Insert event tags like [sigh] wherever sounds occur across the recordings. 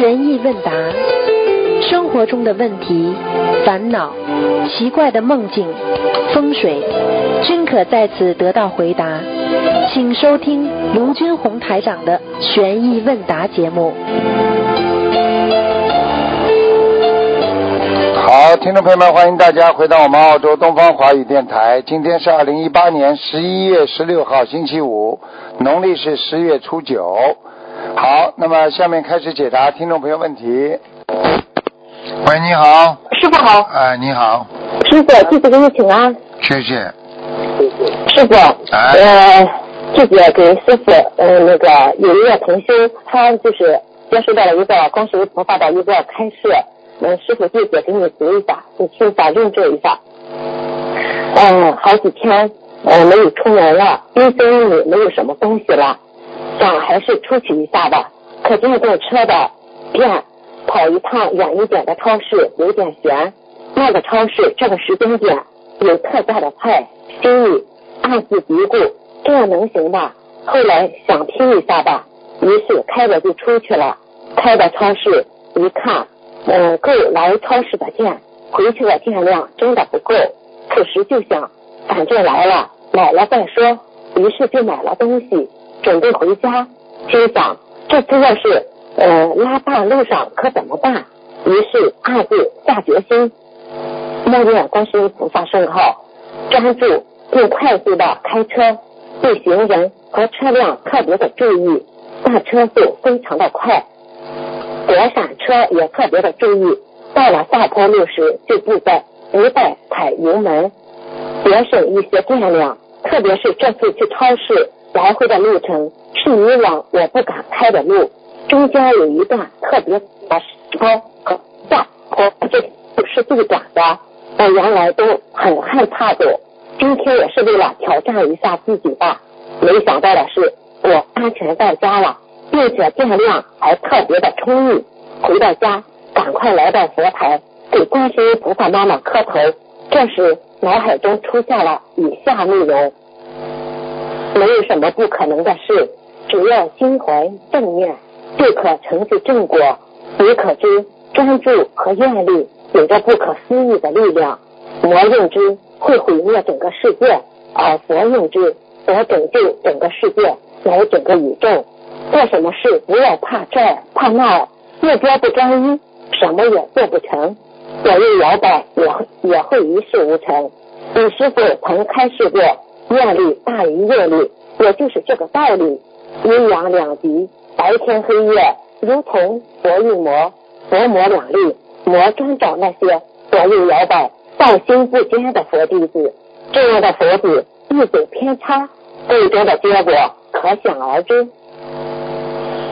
悬疑问答，生活中的问题、烦恼、奇怪的梦境、风水，均可在此得到回答。请收听卢军红台长的悬疑问答节目。好，听众朋友们，欢迎大家回到我们澳洲东方华语电台。今天是二零一八年十一月十六号，星期五，农历是十月初九。好，那么下面开始解答听众朋友问题。喂，你好。师傅好。哎，你好。师傅，弟子给你请安。谢谢。师傅，哎呃，弟子给师傅，呃，那个有一个同修，他就是接收到了一个观世音菩萨的一个开示，嗯，师傅弟子给你读一下，你听一下，认证一下。嗯，好几天，呃，没有出门了，冰箱里没有什么东西了，想还是出去一下吧。可经过车的店跑一趟远一点的超市有点悬，那个超市这个时间点有特价的菜，心里暗自嘀咕，这样能行吧？后来想拼一下吧，于是开着就出去了。开到超市一看，嗯，够来超市的店，回去的电量真的不够。此时就想，反正来了，买了再说。于是就买了东西，准备回家。心想，这次要是呃拉大路上可怎么办？于是暗自下决心，默念观世音菩萨圣号，专注并快速的开车，对行人和车辆特别的注意，大车速非常的快，躲闪车也特别的注意。到了下坡路时，就不再不再踩油门，节省一些电量。特别是这次去超市来回的路程是以往我不敢开的路，中间有一段特别的坡和下坡，这是最短的。我原来都很害怕走，今天也是为了挑战一下自己吧。没想到的是，我安全到家了，并且电量还特别的充裕。回到家，赶快来到佛台，给观世音菩萨妈妈磕头。这时脑海中出现了以下内容：没有什么不可能的事，只要心怀正念，就可成就正果。你可知专注和愿力有着不可思议的力量？魔用之会毁灭整个世界，而佛用之则拯救整个世界，乃整个宇宙。做什么事不要怕这儿怕那，目标不专一，什么也做不成。左右摇摆也也会一事无成。李师傅曾开示过，愿力大于业力，也就是这个道理。阴阳两极，白天黑夜，如同佛与魔，佛魔两立，魔专找那些左右摇摆、道心不坚的佛弟子。这样的佛子一走偏差，最终的结果可想而知。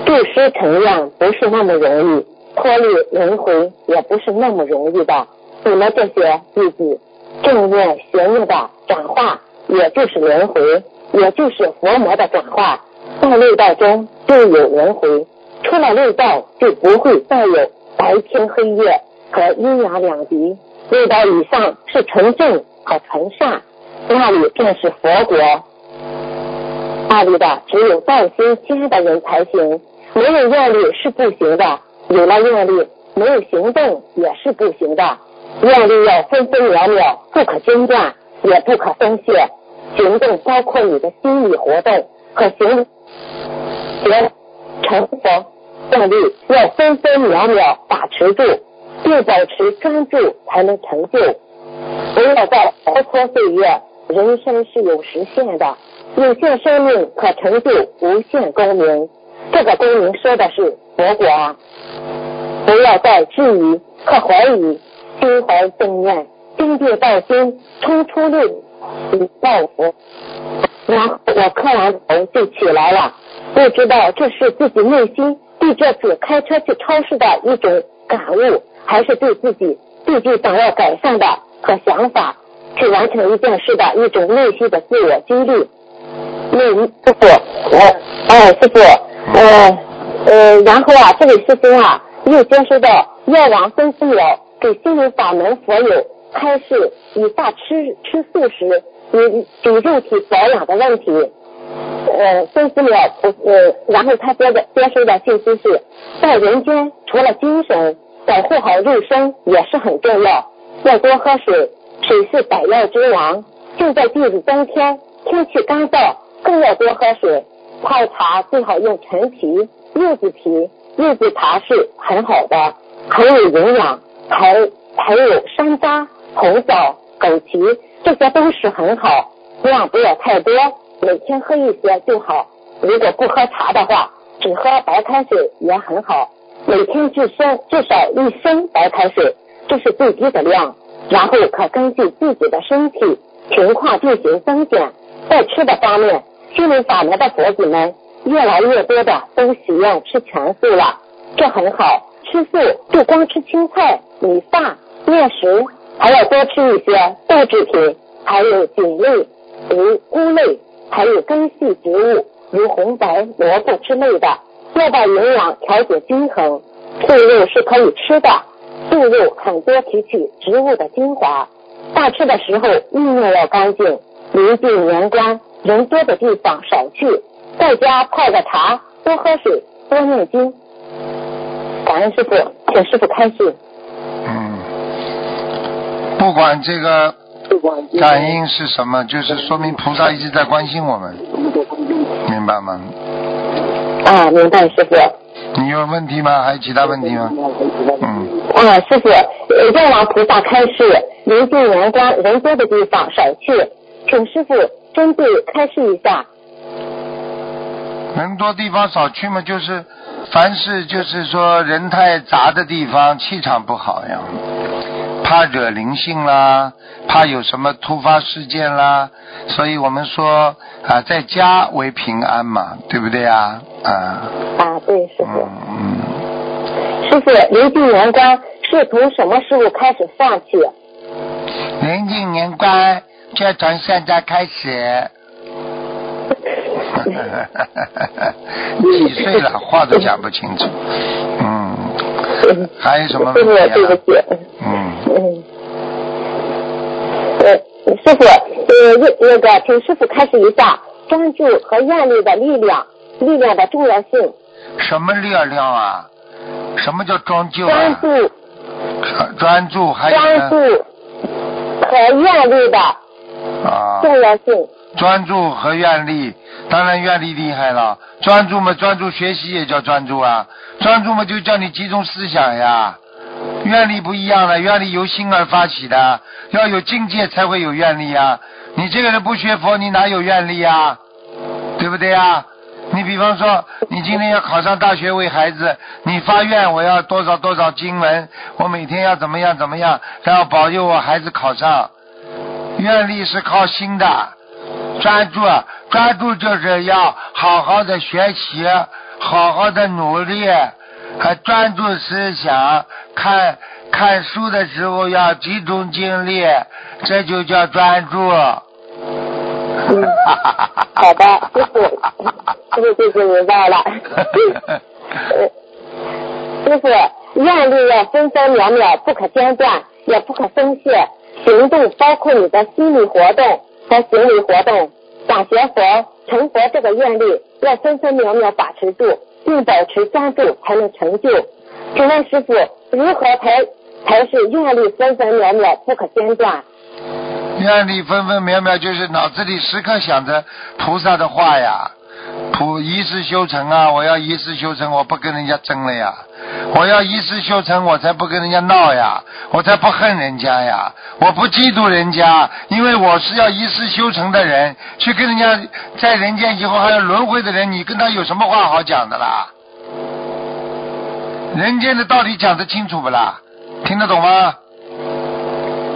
布施成愿不是那么容易。脱离轮回也不是那么容易的。你们这些弟子，正念邪念的转化，也就是轮回，也就是佛魔的转化。在六道中就有轮回，出了六道就不会再有白天黑夜和阴阳两极。六道以上是纯正和纯善，那里便是佛国。那里的只有道心坚的人才行，没有愿力是不行的。有了愿力，没有行动也是不行的。愿力要分分秒秒，不可间断，也不可松懈。行动包括你的心理活动和行学成佛。动力要分分秒秒把持住，并保持专注，才能成就。不要在蹉跎岁月，人生是有时限的，有限生命可成就无限功名。这个功名说的是佛果。不要再质疑和怀疑，心怀正念，坚定道心，冲出路路报复。然后我磕完头就起来了，不知道这是自己内心对这次开车去超市的一种感悟，还是对自己最近想要改善的和想法去完成一件事的一种内心的自我激励。那师傅，我，哎，师傅，呃呃，然后啊，这位师兄啊。又接收到药王孙思邈给心灵法门佛友开始以下吃吃素食与与肉体保养的问题。呃孙思邈菩呃，然后他接的接收的信息是，在人间除了精神，保护好肉身也是很重要，要多喝水，水是百药之王。就在进入冬天，天气干燥，更要多喝水。泡茶最好用陈皮、柚子皮，柚子茶是很好的，很有营养。还还有山楂、红枣、枸杞，这些都是很好，量不要太多，每天喝一些就好。如果不喝茶的话，只喝白开水也很好，每天至升至少一升白开水，这是最低的量。然后可根据自己的身体情况进行增减。在吃的方面，心灵法门的佛子们越来越多的都喜愿吃全素了，这很好。吃素不光吃青菜、米饭、面食，还要多吃一些豆制品，还有菌类，如菇类，还有根系植物，如红白萝卜之类的，要把营养调节均衡。素肉是可以吃的，素肉很多提取植物的精华。大吃的时候意念要干净，临近年关人多的地方少去，在家泡个茶，多喝水，多念经。感恩师傅，请师傅开示。嗯，不管这个感应是什么，就是说明菩萨一直在关心我们，明白吗？啊，明白师傅。你有问题吗？还有其他问题吗？嗯。啊，师傅，愿往菩萨开示，临近阳关人多的地方少去，请师傅针对开示一下。人多地方少去嘛，就是凡是就是说人太杂的地方，气场不好呀，怕惹灵性啦，怕有什么突发事件啦，所以我们说啊，在家为平安嘛，对不对啊？啊。啊，对，师傅。嗯。师傅，临近年关是从什么时候开始放弃？临近年关就从现在开始。[laughs] 几岁了？话都讲不清楚。嗯，[laughs] 还有什么问题啊？嗯。嗯。呃，师傅，呃，那个，请师傅开始一下专注和愿力的力量，力量的重要性。什么力量啊？什么叫专注？专注。专注还有专注和愿力的重要性。专注和愿力。当然愿力厉害了，专注嘛，专注学习也叫专注啊，专注嘛就叫你集中思想呀。愿力不一样了，愿力由心而发起的，要有境界才会有愿力啊。你这个人不学佛，你哪有愿力啊？对不对啊？你比方说，你今天要考上大学为孩子，你发愿我要多少多少经文，我每天要怎么样怎么样，然后保佑我孩子考上。愿力是靠心的。专注，专注就是要好好的学习，好好的努力，还专注思想。看看书的时候要集中精力，这就叫专注。嗯，好的，师傅，师傅就是明白了。师 [laughs] 傅，愿力要分分秒秒不可间断，也不可松懈。行动包括你的心理活动。和行为活动，想学佛成佛这个愿力要分分秒秒把持住，并保持专注才能成就。请问师傅，如何才才是愿力分分秒秒不可间断？愿力分分秒秒就是脑子里时刻想着菩萨的话呀。普一世修成啊！我要一世修成，我不跟人家争了呀！我要一世修成，我才不跟人家闹呀！我才不恨人家呀！我不嫉妒人家，因为我是要一世修成的人，去跟人家在人间以后还要轮回的人，你跟他有什么话好讲的啦？人间的道理讲得清楚不啦？听得懂吗？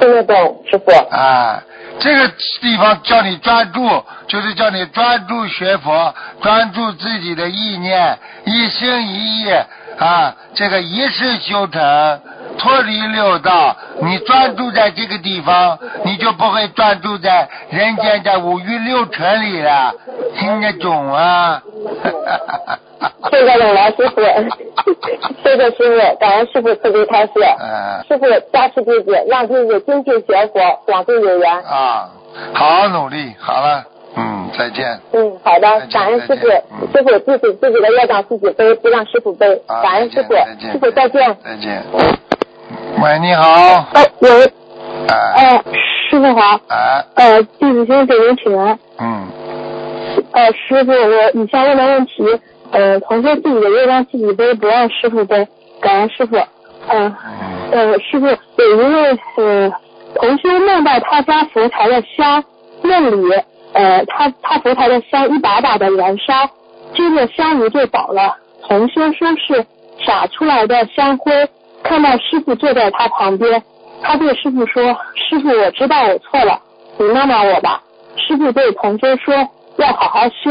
听得懂，师傅。啊。这个地方叫你专注，就是叫你专注学佛，专注自己的意念，一心一意啊，这个一世修成，脱离六道。你专注在这个地方，你就不会专注在人间的五欲六尘里了，听得懂啊？哈哈哈哈 [laughs] 谢谢老师傅，[laughs] 谢谢师傅，感恩师傅慈悲开示。师傅加持弟子，让弟子精进学佛，广度有缘。啊，好好努力，好了。嗯，再见。嗯，好的，感恩师傅师傅自己自己的业障自己背，不让师傅背啊，，感恩师傅，师傅再见。再见。喂，你好。哎，喂，哎哎，师傅好，哎，呃，弟子先给您请安。嗯，呃，师傅，我以下问的问题，呃，同修自己的业障自己背，不让师傅背，感恩师傅。嗯、呃，师傅，有一位呃同修梦到他家佛台的香，梦里呃他他佛台的香一把把的燃烧，接着香炉就倒了。同修说是洒出来的香灰，看到师傅坐在他旁边，他对师傅说：“师傅，我知道我错了，你骂骂我吧。”师傅对同修说要好好修，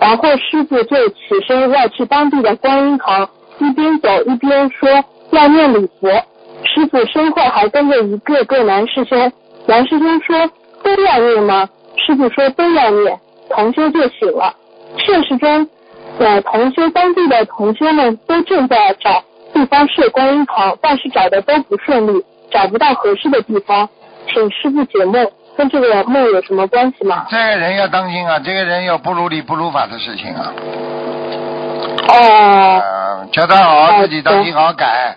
然后师傅就起身要去当地的观音堂，一边走一边说要念礼佛。师傅身后还跟着一个个男师兄，男师兄说都要念吗？师傅说都要念，同修就醒了。现实中，呃，同修当地的同修们都正在找地方设观音堂，但是找的都不顺利，找不到合适的地方。请师傅解梦，跟这个梦有什么关系吗？这个人要当心啊，这个人有不如理不如法的事情啊。哦，呃，叫他好好哦自己当心，好好改。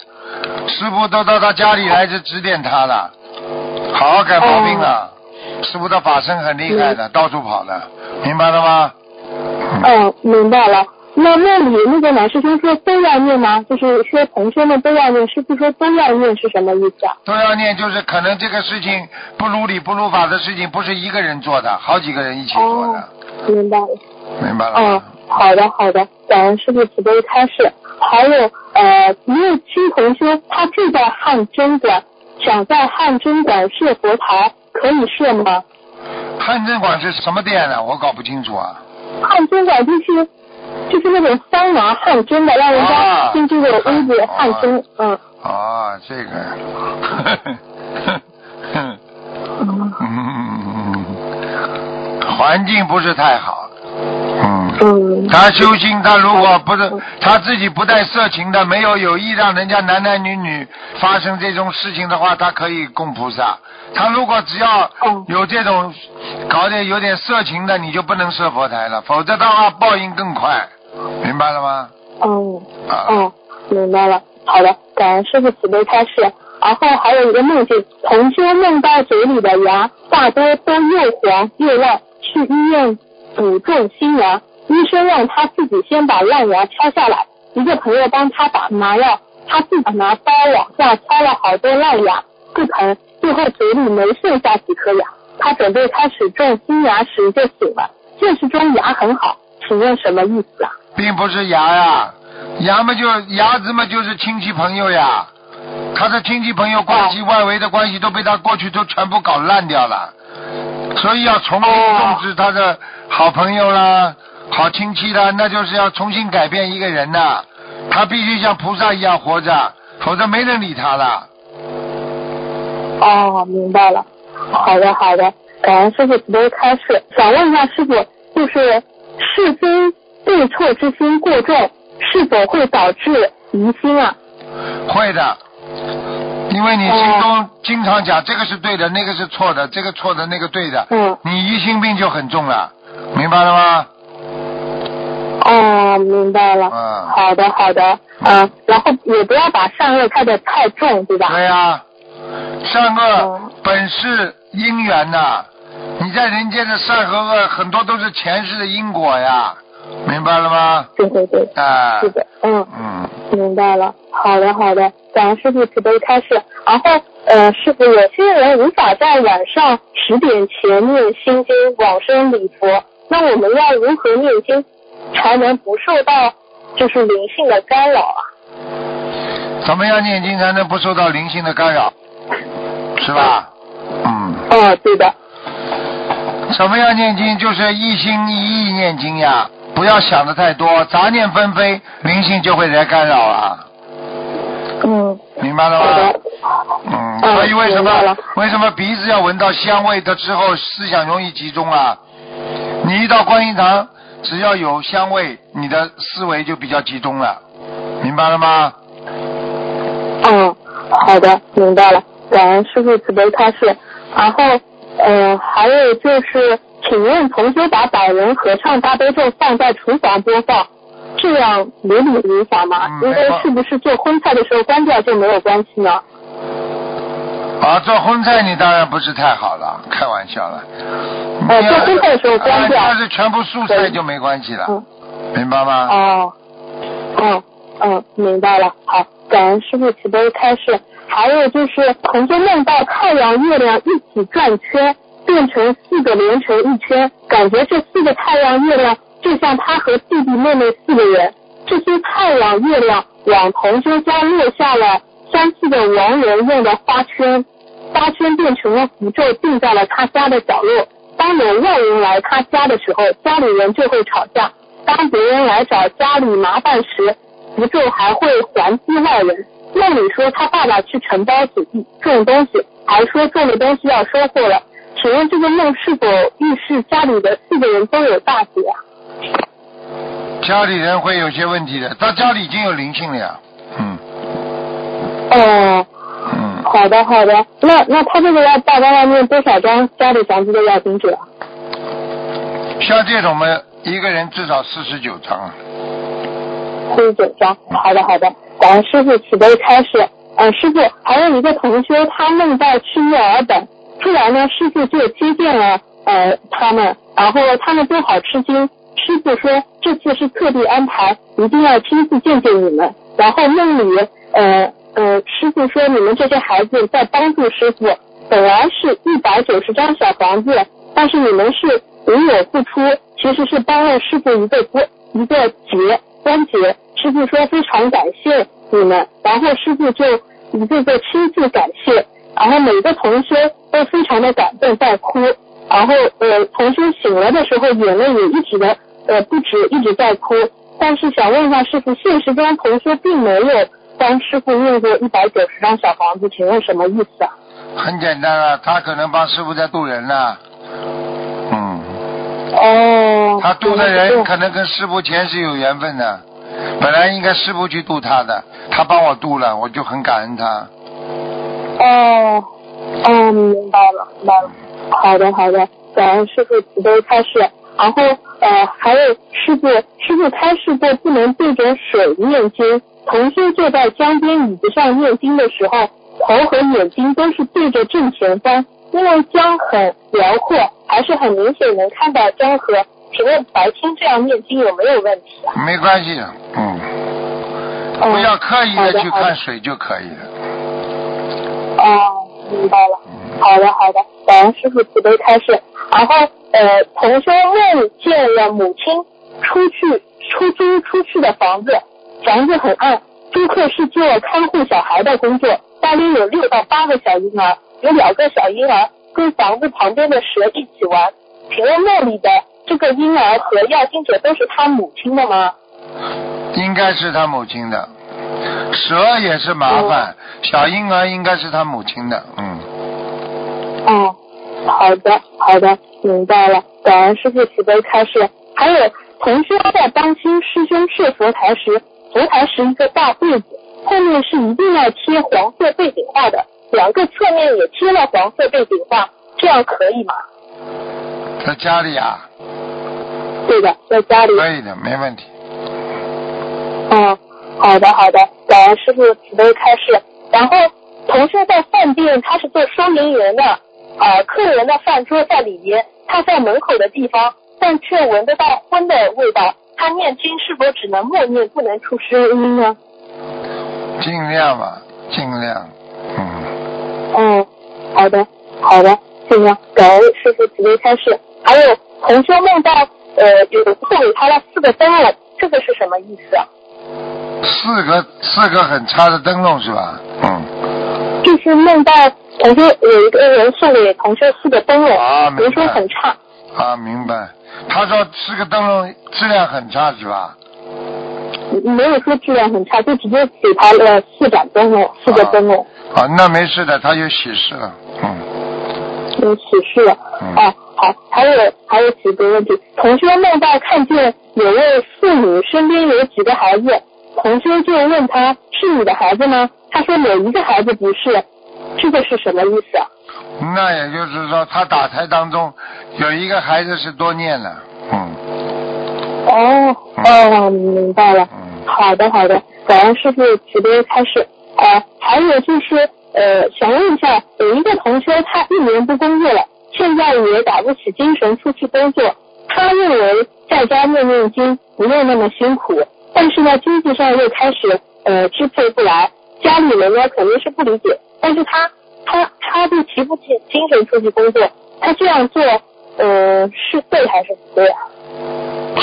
师傅都到他家里来是指点他了，好好改毛病了。师傅的法身很厉害的，到处跑的，明白了吗？嗯，明白了。那那里那个老师兄说都要念吗？就是说同学们都要念，师傅说都要念是什么意思啊？都要念，就是可能这个事情不如理不如法的事情，不是一个人做的，好几个人一起做的，哦，明白了。明白了嗯？，好的好的，感恩师傅慈悲开示。还有呃，一位新同学，他住在汉真馆，想在汉真馆设佛台，可以设吗？汉正馆是什么店呢？我搞不清楚啊。汉真馆就是就是那种桑拿汗蒸的，让人啊。家进这个屋子汗蒸，嗯。啊，这个，[laughs] 嗯。嗯，环境不是太好。嗯。嗯。他修心，他如果不是他自己不带色情的，没有有意让人家男男女女发生这种事情的话，他可以供菩萨。他如果只要嗯。有这种搞点有点色情的，你就不能设佛台了，否则的话报应更快，明白了吗？嗯啊，嗯，明白了。好的，感恩师傅慈悲开示。然后还有一个梦境，同修梦到嘴里的牙大多都又黄又烂，去医院补种新牙，医生让他自己先把烂牙敲下来，一个朋友帮他打麻药，他自己拿刀往下敲了好多烂牙，不疼，最后嘴里没剩下几颗牙，他准备开始种新牙时就醒了，现实中牙很好，请问什么意思啊？并不是牙呀，牙嘛就牙子嘛就是亲戚朋友呀，他的亲戚朋友关系、外围的关系都被他过去都全部搞烂掉了，所以要重新种植他的好朋友啦、好亲戚啦，那就是要重新改变一个人呐、他必须像菩萨一样活着，否则没人理他了。哦，明白了。好的，好的，感恩师傅慈悲开示。想问一下师傅，就是是非对错之心过重，是否会导致疑心啊？会的，因为你心中经常讲这个是对的，那个是错的，这个错的，那个对的，嗯，你疑心病就很重了，明白了吗？哦，明白了。嗯好的，好的。嗯，然后也不要把善恶看得太重，对吧？对呀、善恶嗯本是因缘呐、你在人间的善和恶很多都是前世的因果呀，明白了吗？对对对，啊，是的，嗯。嗯，明白了，好的好的，感恩师傅慈悲开示。然后呃，师傅，有些人无法在晚上十点前念心经往生礼佛，那我们要如何念经才能不受到就是灵性的干扰啊？怎么样念经才能不受到灵性的干扰？是吧？嗯，哦，对的，什么样念经就是一心一意念经呀，不要想的太多，杂念纷飞，灵性就会来干扰啊，嗯，明白了吗？，嗯，嗯所以为什么为什么鼻子要闻到香味的之后思想容易集中啊？你一到观音堂，只要有香味，你的思维就比较集中了，明白了吗？嗯，好的，明白了，感恩师傅慈悲开示。然后呃，还有就是，请问同修把百人合唱大悲咒放在厨房播放，这样有理影响吗？嗯因为没错是不是做荤菜的时候关掉就没有关系呢？啊，做荤菜你当然不是太好了，开玩笑了。哦做荤菜的时候关掉啊要是全部素菜就没关系了，嗯明白吗？哦，哦嗯，明白了。好，感恩师傅慈悲开示。还有就是，同修梦到太阳、月亮一起转圈，变成四个连成一圈，感觉这四个太阳、月亮就像他和弟弟妹妹四个人。这些太阳、月亮往同修家落下了三四个亡人用的花圈，花圈变成了符咒，定在了他家的角落。当有外人来他家的时候，家里人就会吵架。当别人来找家里麻烦时，符咒还会还击外人。梦里说他爸爸去承包土地种东西，还说种的东西要收获了。请问这个梦是否预示家里的四个人都有大劫啊？家里人会有些问题的，他家里已经有灵性了呀。嗯哦，嗯，好的好的。那那他这个要大概要念多少张家里房子的要经者啊？像这种嘛，一个人至少四十九张啊。四十九张。好的好的，感恩师傅慈悲开示。呃，师傅还有一个同修，他梦到去月尔本，突然呢，师傅就接见了呃他们，然后他们都好吃惊。师傅说这次是特地安排，一定要亲自见见你们。然后梦里呃呃，师傅说你们这些孩子在帮助师傅，本来是一百九十张小房子，但是你们是无有付出，其实是帮了师傅一个关一个结关节。师傅说非常感谢你们，然后师傅就一个个亲自感谢，然后每个同学都非常的感动在哭，然后呃同学醒了的时候眼泪也一直的呃不止一直在哭，但是想问一下师傅，现实中同学并没有帮师傅念过一百九十张小房子，请问什么意思啊？很简单啊，他可能帮师傅在渡人呢。嗯，哦，他渡的人可能跟师傅前世有缘分的，本来应该师傅去渡他的，他帮我渡了，我就很感恩他。哦，哦，明白了，明白了。好的，好的，感恩师傅慈悲开示。然后呃，还有师傅，师傅开示过不能对着水念经。同修坐在江边椅子上念经的时候，头和眼睛都是对着正前方，因为江很辽阔，还是很明显能看到江河。请问白天这样念经有没有问题啊？没关系的，嗯，哦不要刻意的去看水就可以了。哦，明白了。好的，好的，感恩师傅慈悲开示。然后，呃，同修梦见了母亲出去出租出去的房子，房子很暗，租客是做看护小孩的工作，大约有六到八个小婴儿，有两个小婴儿跟房子旁边的蛇一起玩。请问梦里的这个婴儿和药经者都是他母亲的吗？应该是他母亲的，蛇也是麻烦，小婴儿应该是他母亲的，嗯，哦，好的，好的，明白了。感恩师傅慈悲开示。还有，同学在当心师兄设佛台时，佛台是一个大柜子，后面是一定要贴黄色背景画的，两个侧面也贴了黄色背景画，这样可以吗？在家里啊，对的，在家里。可以的，没问题。嗯，好的好的，感恩师傅慈悲开示。然后同修在饭店，他是做收银员的，呃，客人的饭桌在里面，他在门口的地方，但却闻得到荤的味道。他念经是否只能默念，不能出声音呢？尽量吧，尽量，嗯，嗯，好的好的，尽量感恩师傅慈悲开示。还有同修梦到呃有送给他了四个灯笼，这个是什么意思啊？四个四个很差的灯笼是吧？嗯，就是梦到同修有一个人送给同修四个灯笼，啊比如说很差，啊，明白。他说四个灯笼质量很差是吧？没有说质量很差，就直接给他了四盏灯笼，四个灯笼，啊，那没事的，他有喜事了，嗯，有喜事了。嗯啊，好，还有还有几个问题，同修梦到看见有位妇女身边有几个孩子，同修就问他是你的孩子吗？他说有一个孩子不是，这个是什么意思啊？那也就是说，他打胎当中有一个孩子是多念了，嗯哦哦，明白了。嗯。好的好的，感恩师傅慈悲开示。呃，还有就是呃，想问一下，有一个同学他一年不工作了，现在也打不起精神出去工作，他认为在家念念经不用那么辛苦，但是呢，经济上又开始呃支配不来，家里人呢肯定是不理解，但是他他他就提不起精神出去工作，他这样做呃是对还是不对啊？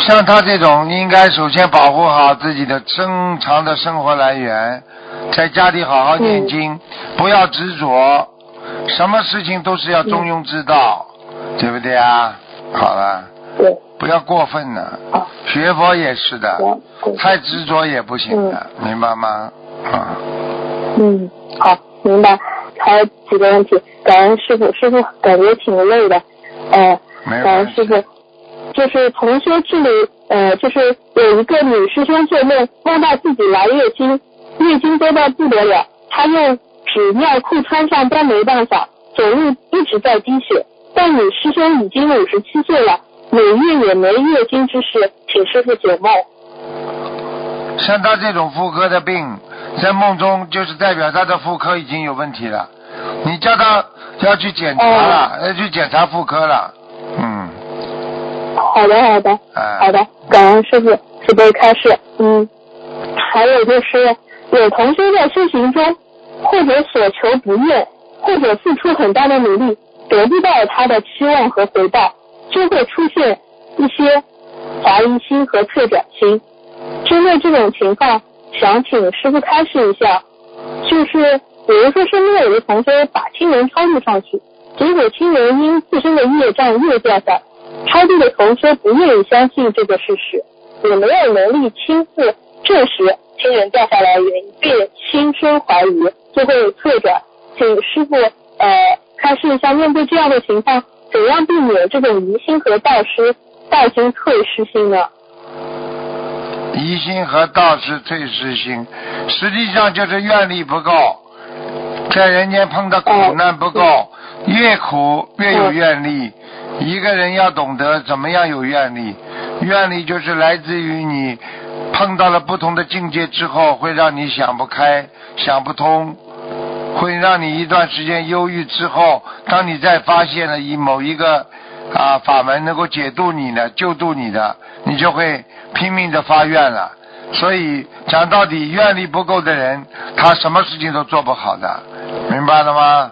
像他这种，应该首先保护好自己的正常的生活来源，在家里好好念经，不要执着，什么事情都是要中庸之道，对不对啊？好了，对，不要过分了。啊，学佛也是的，太执着也不行的，明白吗？啊，嗯，好，明白。还有几个问题，感恩师傅，师傅感觉挺累的，呃，没有感恩。师傅。就是同修这里，呃，就是有一个女师兄做梦，梦到自己来月经，月经多到不得了，她用纸尿裤穿上都没办法，走路一直在滴血。但你师兄已经五十七岁了，每月也没月经之事，请师傅解梦。像他这种妇科的病，在梦中就是代表他的妇科已经有问题了。你叫他要去检查了，要去检查妇科了。嗯，好的，好的。哎、好的，感恩师傅慈悲开示。嗯，还有就是有同学在修行中，或者所求不愿，或者付出很大的努力，得不到他的期望和回报，就会出现一些怀疑心和退转心。针对这种情况，想请师傅开示一下，就是比如说身边有的同学把亲人超度上去，结果亲人因自身的业障又掉下。超度的同学不愿意相信这个事实，也没有能力亲自证实亲人掉下来原因，便心生怀疑，就会退转。请师傅呃开示一下，面对这样的情况，怎样避免这种疑心和道失道心退失心呢？疑心和道是退失心，实际上就是愿力不够，在人间碰到苦难不够，越苦越有愿力。一个人要懂得怎么样有愿力，愿力就是来自于你碰到了不同的境界之后，会让你想不开、想不通，会让你一段时间忧郁之后，当你再发现了以某一个啊法门能够解度你的、救度你的，你就会拼命的发愿了。所以讲到底，愿力不够的人，他什么事情都做不好的，明白了吗？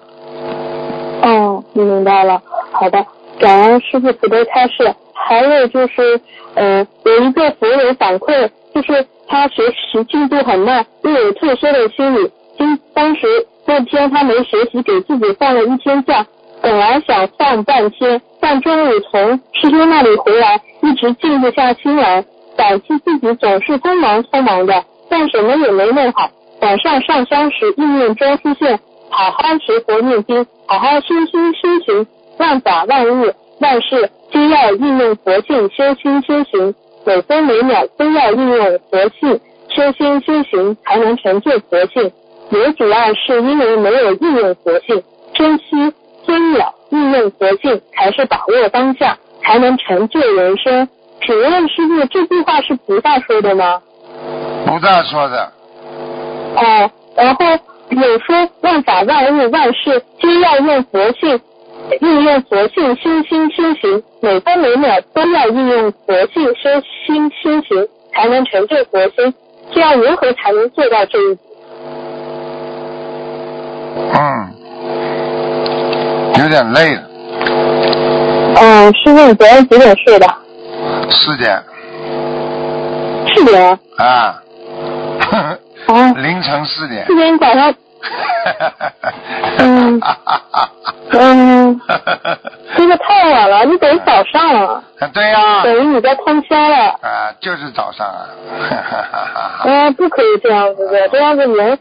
哦，明白了。好的，感恩师傅慈悲开示。还有就是，呃，有一个佛友反馈，就是他学习进度很慢，又有退缩的心理。今当时那天他没学习，给自己放了一天假，本来想放半天，但中午从师兄那里回来，一直静不下心来，感激自己总是匆忙匆忙的，但什么也没弄好。晚上上香时，意念中出现好好学佛念经，好好修心修行，万法万物万事皆要运用佛性修心修行，每分每秒都要运用佛性修心修行，才能成就佛性。也主要是因为没有应用佛性，珍惜尊秒应用佛性，才是把握当下，才能成就人生。请问师傅，这句话是菩萨说的吗？菩萨说的，哦，然后有说万法万物万事皆要用佛性，运用佛性修心修行，每分每秒都要运用佛性修心修行，才能成就佛心。这样如何才能做到这一步？嗯，有点累了，嗯，师傅，你昨天几点睡的？四点四点。啊，啊，凌晨四点四。点早上。嗯 [laughs] 嗯，这个太晚了，你等早上了，对呀、等于你在通宵了。啊，就是早上啊，嗯，不可以这样子的，这样子人，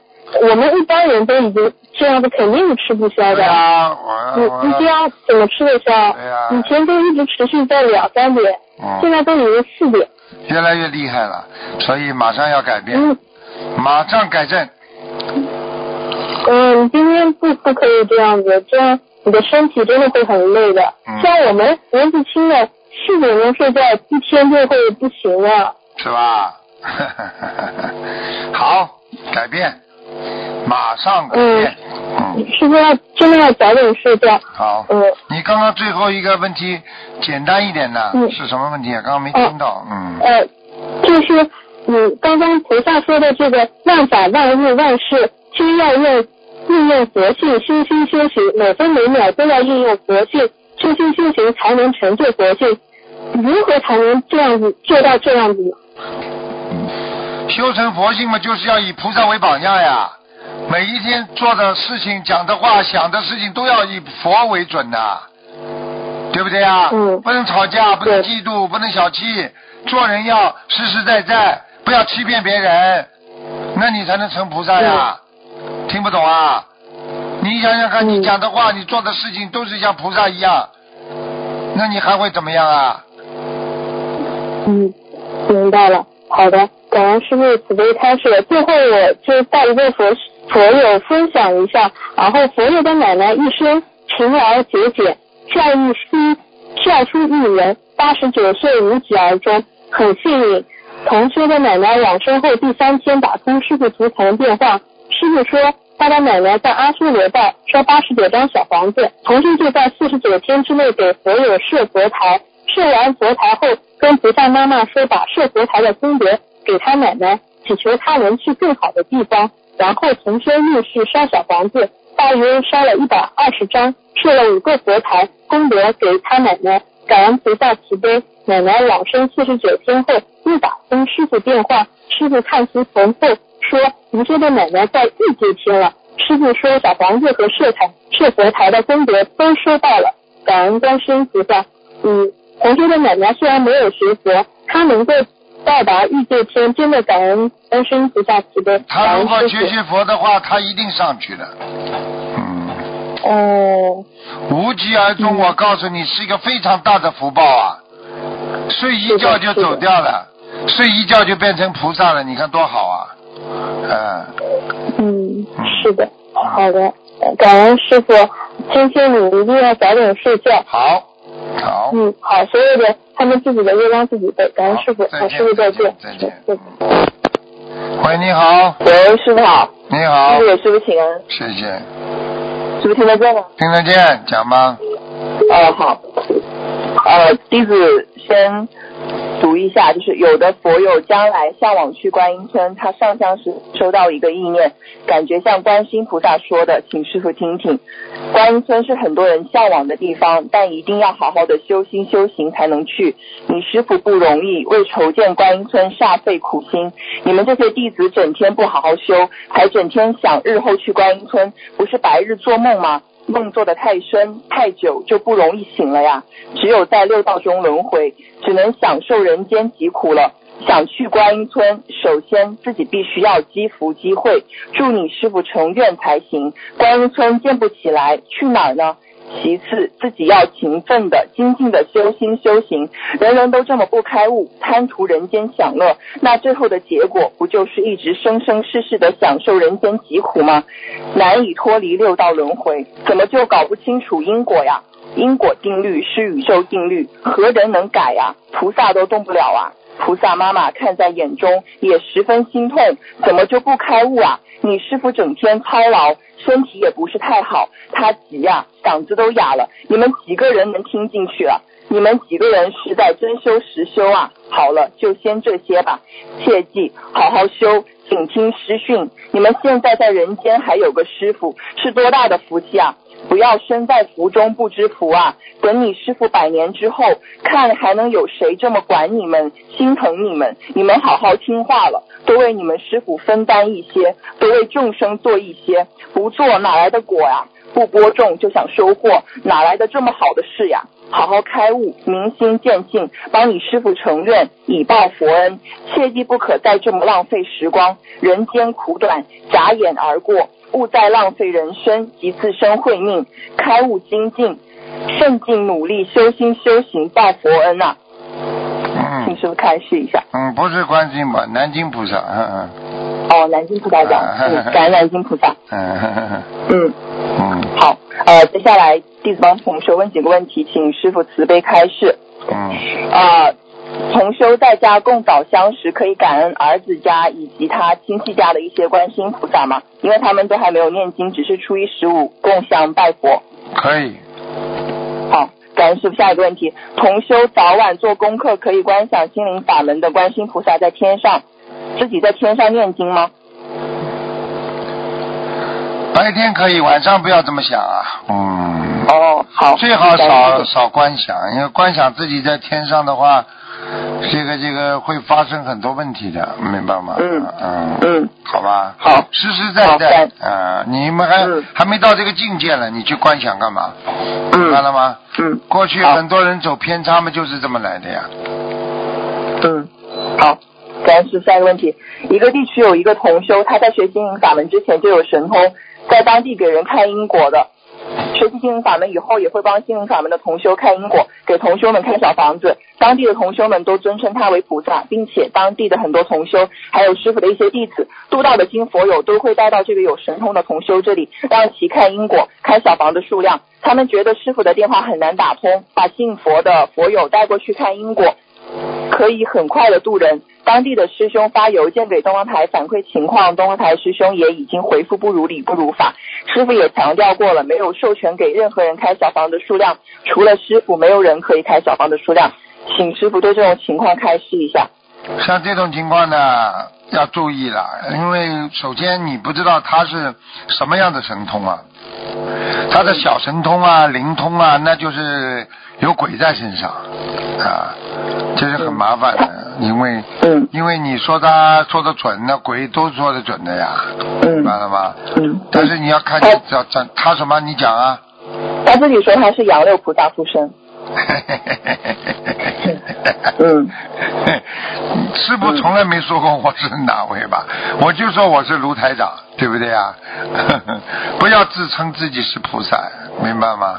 我们一般人都已经这样子，肯定是吃不消的。啊、我你我你这样怎么吃得消？对呀以前都一直持续在两三点，现嗯，在都已经四点。越来越厉害了，所以马上要改变，嗯，马上改正。嗯，今天不不可以这样子，这样你的身体真的会很累的。嗯像我们年纪轻的，四点钟睡觉，一天就会不行了。是吧？[laughs] 好，改变，马上改变。嗯，师傅要真的要早点睡觉。好。嗯，你刚刚最后一个问题简单一点的，嗯是什么问题啊？刚刚没听到。嗯。呃，就是你刚刚菩萨说的这个万法万物万事，均要用运用佛性修心修行，每分每秒都要运用佛性修心修行，才能成就佛性。如何才能这样子做到这样子呢？修成佛性嘛，就是要以菩萨为榜样呀。每一天做的事情、讲的话、想的事情都要以佛为准的，对不对啊？嗯不能吵架，不能嫉妒，不能小气，做人要实实在在，不要欺骗别人，那你才能成菩萨呀。听不懂啊？你想想看，嗯你讲的话、你做的事情都是像菩萨一样，那你还会怎么样啊？嗯，明白了。好的，感恩师傅慈悲开示。最后我就带一个佛佛友分享一下，然后佛友的奶奶一生勤劳节俭，教育书教出一人，八十九岁无疾而终，很幸运。同修的奶奶往生后第三天打通师傅图腾电话，师傅说他的奶奶在阿修罗道烧八十九张小房子，同修就在四十九天之内给佛友设佛台，设完佛台后跟菩萨妈妈说把设佛台的功德给他奶奶，祈求他能去更好的地方，然后同修入室烧小房子，大约烧了一百二十张，设了五个佛台，功德给他奶奶，感恩菩萨慈悲。奶奶往生四十九天后又打通师傅电话，师傅看其从后说您说的奶奶在异界天了。师傅说小房子和设台设佛台的功德都收到了，感恩观世音菩萨。嗯，同修的奶奶虽然没有学佛，她能够到达异界天，真的感恩观世音菩萨慈悲，他如果学恩师学佛的话，他一定上去的。嗯。哦，无疾而终，嗯我告诉你是一个非常大的福报啊！睡一觉就走掉了，睡一觉就变成菩萨了，你看多好啊！嗯，嗯，是的，好的，感恩师傅，今天你一定要早点睡觉。好，好，嗯，好，所有的他们自己的业障自己背，感恩师傅，好，师傅再见，再见再见。喂，你好，喂，师傅好，你好师傅，有师傅请安，谢谢，师傅听得见吗？听得见，讲吗？哦，好，呃，弟子先读一下，就是有的佛友将来向往去观音村，他上香时收到一个意念，感觉像观世音菩萨说的，请师傅听听。观音村是很多人向往的地方，但一定要好好的修心修行才能去。你师傅不容易，为筹建观音村煞费苦心。你们这些弟子整天不好好修，还整天想日后去观音村，不是白日做梦吗？梦做得太深太久就不容易醒了呀。只有在六道中轮回，只能享受人间疾苦了。想去观音村，首先自己必须要积福积慧，祝你师傅成愿才行。观音村建不起来，去哪儿呢？其次，自己要勤奋的、精进的修心修行。人人都这么不开悟，贪图人间享乐，那最后的结果不就是一直生生世世的享受人间疾苦吗？难以脱离六道轮回，怎么就搞不清楚因果呀？因果定律是宇宙定律，何人能改呀？菩萨都动不了啊！菩萨妈妈看在眼中，也十分心痛，怎么就不开悟啊？你师傅整天操劳，身体也不是太好，他急呀、嗓子都哑了。你们几个人能听进去啊？你们几个人是在真修实修啊？好了，就先这些吧，切记好好修，请听师训。你们现在在人间还有个师傅，是多大的福气啊！不要身在福中不知福啊！等你师傅百年之后，看还能有谁这么管你们、心疼你们？你们好好听话了，多为你们师傅分担一些，多为众生做一些，不做哪来的果呀、不播种就想收获，哪来的这么好的事呀？好好开悟，明心见性，帮你师傅承愿，以报佛恩。切记不可再这么浪费时光，人间苦短，眨眼而过。勿再浪费人生及自身慧命，开悟精进，慎尽努力修心修行报佛恩呐、请嗯师傅开示一下。嗯，不是观世音菩萨，南京菩萨，嗯嗯。哦，南京菩萨讲，嗯，感恩南京菩萨。嗯嗯，嗯好，呃，接下来弟子帮同学问几个问题，请师傅慈悲开示。嗯啊，同修在家供早香时，可以感恩儿子家以及他亲戚家的一些观世音菩萨吗？因为他们都还没有念经，只是初一十五供香拜佛。可以。好，感恩师傅。下一个问题，同修早晚做功课，可以观想心灵法门的观心菩萨在天上，自己在天上念经吗？白天可以，晚上不要这么想啊。嗯。哦，好，最好少少观想，因为观想自己在天上的话，这个这个会发生很多问题的，明白吗？嗯嗯嗯，好吧。好实实在在感啊、你们还、嗯还没到这个境界呢，你去观想干嘛？明白嗯了吗？嗯过去很多人走偏差嘛，就是这么来的呀。嗯，好。感恩师傅。下一个问题，一个地区有一个同修，他在学心灵法门之前就有神通，在当地给人看因果的。学习心灵法门以后，也会帮心灵法门的同修看因果，给同修们看小房子。当地的同修们都尊称他为菩萨，并且当地的很多同修，还有师傅的一些弟子，度到的金佛友都会带到这个有神通的同修这里，让其看因果、看小房子数量。他们觉得师傅的电话很难打通，把信佛的佛友带过去看因果，可以很快的渡人。当地的师兄发邮件给东方台反馈情况，东方台师兄也已经回复不如理不如法。师傅也强调过了，没有授权给任何人开小房的数量，除了师傅，没有人可以开小房的数量。请师傅对这种情况开示一下。像这种情况呢，要注意了，因为首先你不知道他是什么样的神通啊，他的小神通啊、灵通啊，那就是有鬼在身上啊，这是很麻烦的，因为嗯。因为你说他说的准，那鬼都说的准的呀，明嗯白了吗？嗯，但是你要看他你找找他什么，你讲啊。他自己说他是杨六菩萨附身。[laughs] 嗯，师傅从来没说过我是哪位吧，我就说我是卢台长，对不对啊？[laughs] 不要自称自己是菩萨，明白吗？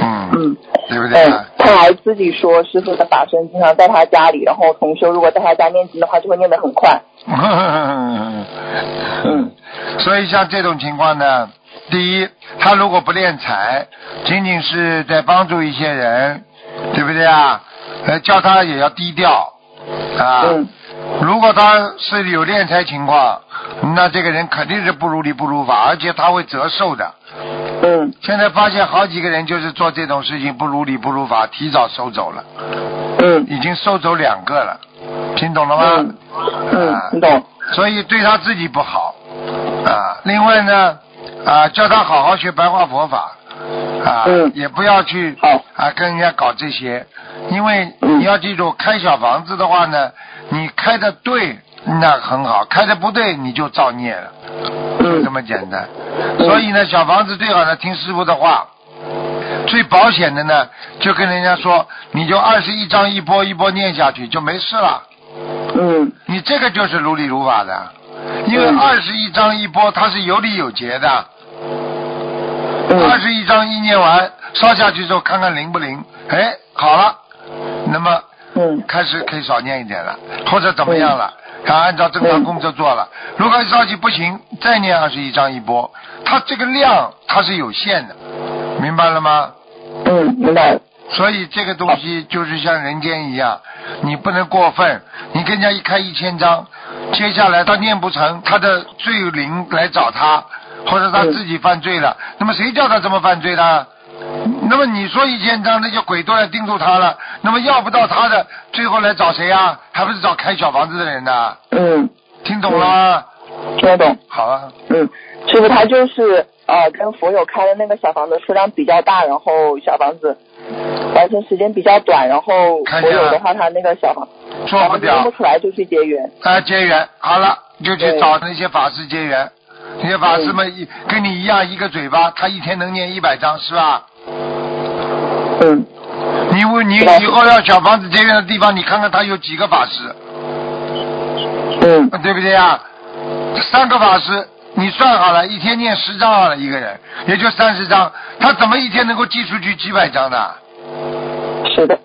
嗯，嗯，对不对嗯啊？，他还自己说师傅的法身经常在他家里，然后同修如果在他家念经的话，就会念得很快。[laughs] 嗯，所以像这种情况呢，第一，他如果不练财，仅仅是在帮助一些人，对不对啊？呃，叫他也要低调啊。嗯如果他是有敛财情况，那这个人肯定是不如理不如法，而且他会折寿的。嗯。现在发现好几个人就是做这种事情不如理不如法，提早收走了，嗯。已经收走两个了，听懂了吗？嗯。嗯啊，你懂。所以对他自己不好。啊。另外呢，啊，叫他好好学白话佛法。啊，嗯。也不要去啊跟人家搞这些，因为嗯。你要记住，开小房子的话呢，你开的对那很好，开的不对你就造孽了，就嗯这么简单。嗯所以呢，小房子最好呢听师傅的话。最保险的呢，就跟人家说，你就二十一章一波一波念下去就没事了。嗯。你这个就是如理如法的，因为嗯。二十一章一波它是有理有节的，嗯。二十一章一念完烧下去之后看看灵不灵，哎，好了，那么嗯开始可以少念一点了，或者怎么样了，他按照正常工作做了。如果着急不行，再念二十一张一波，他这个量它是有限的，明白了吗？嗯，明白了。所以这个东西就是像人间一样，你不能过分。你跟人家一开一千张，接下来他念不成，他的罪灵来找他，或者他自己犯罪了，那么谁叫他这么犯罪的？那么你说一千张，那些鬼都来盯住他了，那么要不到他的，最后来找谁啊？还不是找开小房子的人呢？嗯，听懂了吗？听得懂。好啊，嗯，师傅他就是呃跟佛友开的那个小房子数量比较大，然后小房子完成时间比较短，然后佛友的话他那个小房做不掉小房子用不。出来就去结缘。啊，结缘好了，就去找那些法师结缘。那些法师们一跟你一样一个嘴巴，他一天能念一百张，是吧？嗯你问你以后要小房子结缘的地方，你看看他有几个法师，嗯对不对呀？三个法师，你算好了，一天念十张好了，一个人也就三十张，他怎么一天能够寄出去几百张呢？是的。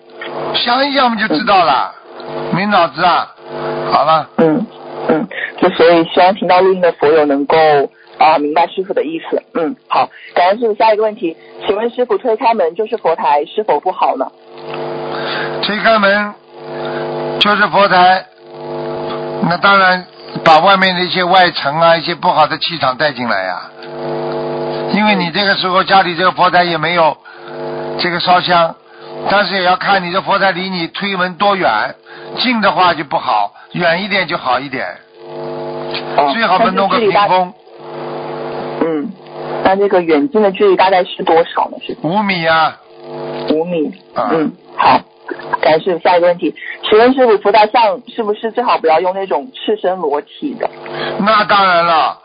想一想我们就知道了，没脑子啊！好了，嗯嗯，就所以希望听到录音的佛友能够啊、明白师傅的意思。嗯，好，感恩师傅。下一个问题，请问师傅推开门就是佛台是否不好呢？推开门就是佛台，那当然把外面的一些外层啊、一些不好的气场带进来呀、因为你这个时候家里这个佛台也没有这个烧香，但是也要看你的佛台离你推门多远，近的话就不好，远一点就好一点，哦最好是弄个屏风嗯，那这个远近的距离大概是多少呢？是五米啊，五米。啊嗯，好。感谢。下一个问题，请问师傅，菩萨像是不是最好不要用那种赤身裸体的？那当然了，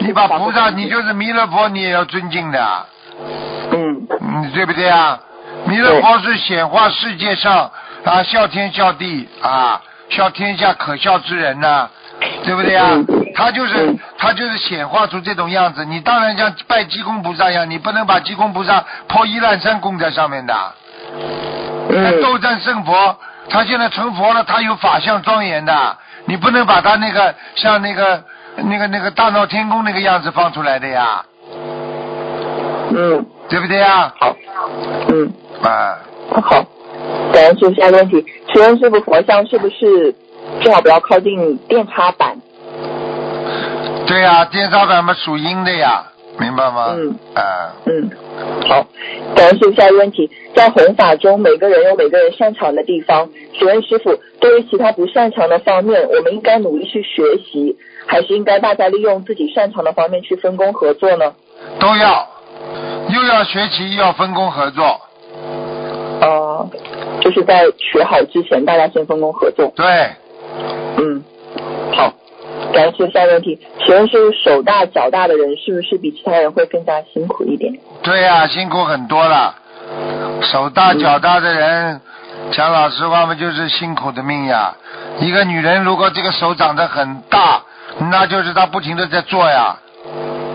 你把菩萨，你就是弥勒佛，你也要尊敬的。嗯嗯，对不对啊？弥勒佛是显化世界上啊，笑天笑地啊，笑天下可笑之人呐、对不对啊？嗯他就是嗯他就是显化出这种样子。你当然像拜济公菩萨一样，你不能把济公菩萨破衣烂衫供在上面的。那嗯斗战胜佛，他现在成佛了，他有法相庄严的，你不能把他那个像那个那个那个大闹天宫那个样子放出来的呀，嗯，对不对呀？好。嗯，啊。好。感恩师傅。下一个问题，请问这个，佛像是不是最好不要靠近电插板？对呀、电插板嘛属阴的呀，明白吗？嗯。啊，嗯，好。感恩师傅。下一个问题，在弘法中，每个人有每个人擅长的地方。请问师傅，对于其他不擅长的方面，我们应该努力去学习，还是应该大家利用自己擅长的方面去分工合作呢？都要，又要学习，又要分工合作。呃，就是在学好之前，大家先分工合作。对，嗯，好。感谢下一个问题，请问是手大脚大的人，是不是比其他人会更加辛苦一点？对呀、辛苦很多了。手大脚大的人，讲老实话嘛，就是辛苦的命呀。一个女人如果这个手长得很大，那就是她不停的在做呀，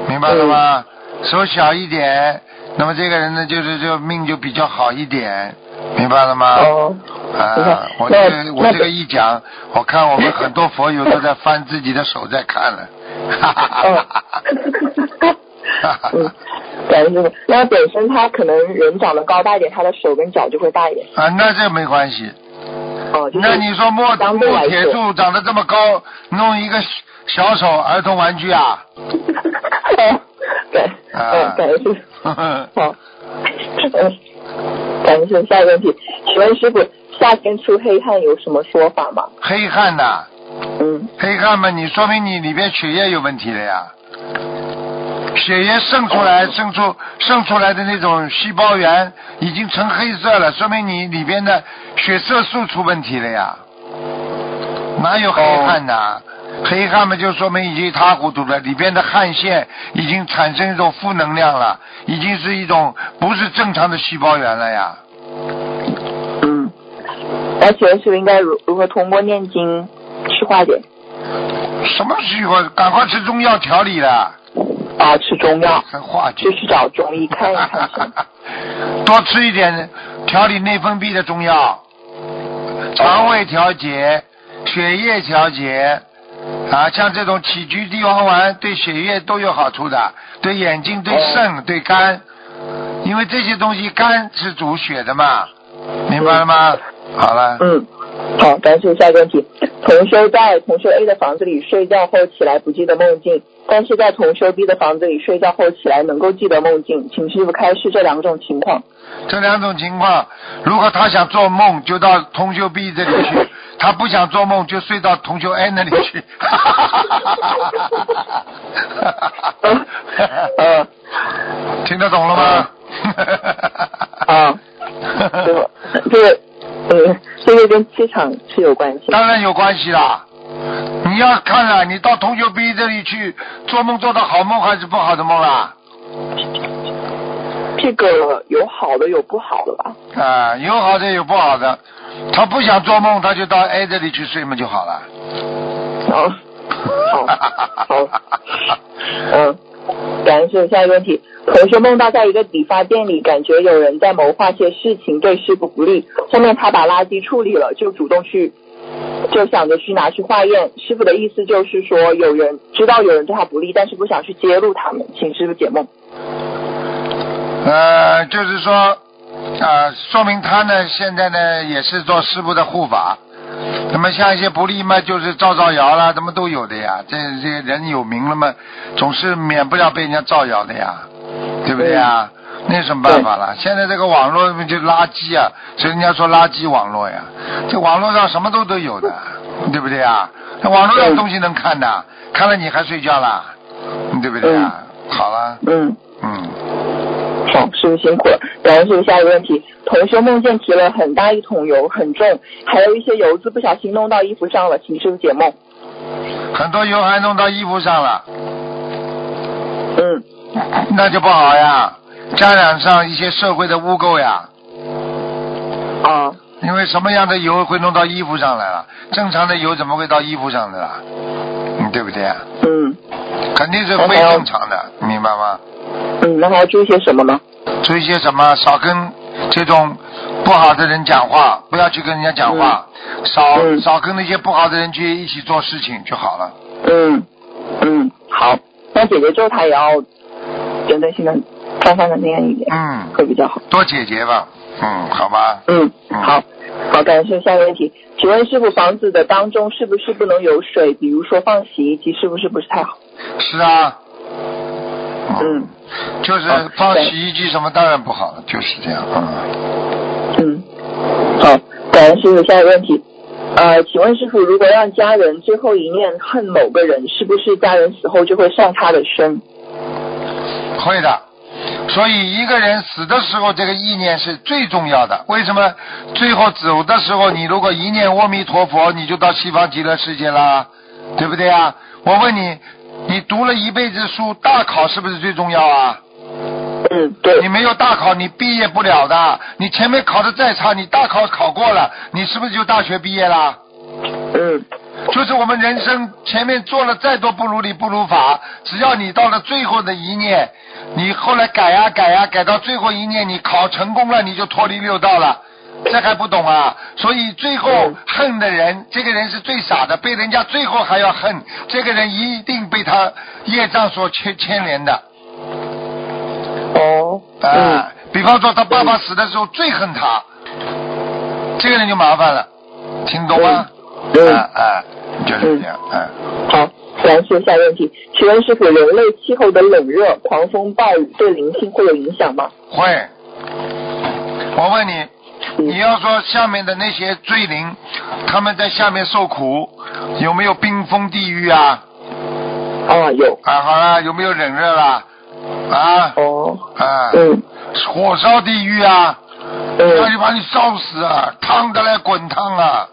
明白了吗？手小一点，那么这个人呢，就是就命就比较好一点，明白了吗？哦，啊，我这个我这个一讲，我看我们很多佛友都在翻自己的手在看了，哈哈哈哈哈哈嗯，感恩师傅。那本身他可能人长得高大一点，他的手跟脚就会大一点。啊，那这没关系。哦，就是那你说木木铁柱长得这么高，弄一个小手儿童玩具啊？[laughs] 对啊嗯，感恩师傅。呵呵好，嗯，[laughs] 感恩师傅。下一个问题，请问师傅，夏天出黑汗有什么说法吗？黑汗呐、嗯，黑汗嘛，你说明你里边血液有问题了呀。血液渗出来，渗出渗出来的那种细胞源已经成黑色了，说明你里边的血色素出问题了呀。哪有黑汗呐、黑汗嘛，就说明已经一塌糊涂了，里边的汗腺已经产生一种负能量了，已经是一种不是正常的细胞源了呀。嗯，那请问师傅应该如如何通过念经去化解？什么虚火？赶快吃中药调理了，啊，吃中药，还化解就。去找中医看一看？[laughs] 多吃一点调理内分泌的中药，肠胃调节、血液调节啊，像这种杞菊地黄丸对血液都有好处的，对眼睛、对肾、对肝，因为这些东西肝是主血的嘛，明白了吗？好了，嗯，好，感谢下一个问题。同修在同修 A 的房子里睡觉后起来不记得梦境，但是在同修 B 的房子里睡觉后起来能够记得梦境，请师傅开示这两种情况。这两种情况，如果他想做梦，就到同修 B 这里去；他不想做梦，就睡到同修 A 那里去。[laughs] 嗯 [laughs] 听得懂了吗？啊，[laughs] 师傅，这个，嗯，这个跟气场是有关系。当然有关系啦。你要看了，你到同学 B 这里去做梦，做的好梦还是不好的梦啊？这个有好的有不好的吧？啊，有好的有不好的。他不想做梦，他就到 A 这里去睡嘛就好了。好，好，[laughs] 好，嗯，感谢。下一个问题，同学梦到在一个理发店里，感觉有人在谋划些事情，对师傅不利。后面他把垃圾处理了，就主动去就想着去拿去化验。师傅的意思就是说，有人知道有人对他不利，但是不想去揭露他们，请师傅解梦。呃，就是说，啊，说明他呢，现在呢也是做师傅的护法。那么像一些不利嘛，就是造造谣啦，怎么都有的呀。这这人有名了嘛，总是免不了被人家造谣的呀，对不对呀？那有什么办法了？现在这个网络就垃圾啊，所以人家说垃圾网络呀。这网络上什么都都有的，对不对啊？那网络上东西能看的，看了你还睡觉啦，对不对啊？好了，嗯，嗯，好，师傅辛苦了。然后师傅下一个问题，同学梦见提了很大一桶油，很重，还有一些油渍不小心弄到衣服上了，请师傅解梦。很多油还弄到衣服上了，嗯，那就不好呀，沾染上一些社会的污垢呀。啊，因为什么样的油会弄到衣服上来了？正常的油怎么会到衣服上的啦？嗯，对不对啊？嗯，肯定是非正常的，明白吗？嗯，那还要注意些什么呢？注意些什么？少跟这种不好的人讲话，不要去跟人家讲话，少、嗯少跟那些不好的人去一起做事情就好了。嗯嗯，好，那姐姐咒她也要针对性的泛泛的念一点，嗯，会比较好。多解决吧。嗯，好吧。嗯，嗯好，好，感谢下一个问题，请问师傅房子的当中是不是不能有水？比如说放洗衣机，是不是不是太好？是啊。嗯，就是放洗衣机什么当然不好了，就是这样。嗯。嗯，好，感恩师傅。下一个问题，呃，请问师傅，如果让家人最后一念恨某个人，是不是家人死后就会上他的身？会的。所以一个人死的时候，这个意念是最重要的。为什么？最后走的时候，你如果一念阿弥陀佛，你就到西方极乐世界啦，对不对啊？我问你，你读了一辈子书，大考是不是最重要啊？嗯，对你，没有大考，你毕业不了的。你前面考的再差，你大考考过了，你是不是就大学毕业啦？嗯就是我们人生前面做了再多不如理不如法，只要你到了最后的一念，你后来改呀、改呀、改到最后一念，你考成功了，你就脱离六道了。这还不懂啊？所以最后嗯恨的人，这个人是最傻的，被人家最后还要恨，这个人一定被他业障所牵牵连的。哦，啊、嗯比方说他爸爸死的时候最恨他，这个人就麻烦了，听懂吗？嗯啊啊，就是这样，嗯。好，感谢下一个问题，请问师傅，人类气候的冷热、狂风暴雨对灵性会有影响吗？会。我问你，嗯你要说下面的那些罪灵，他们在下面受苦，有没有冰封地狱啊？啊，有。啊，好了，有没有冷热啦？啊哦，啊，嗯火烧地狱啊，那嗯就把你烧死啊，烫的来滚烫啊！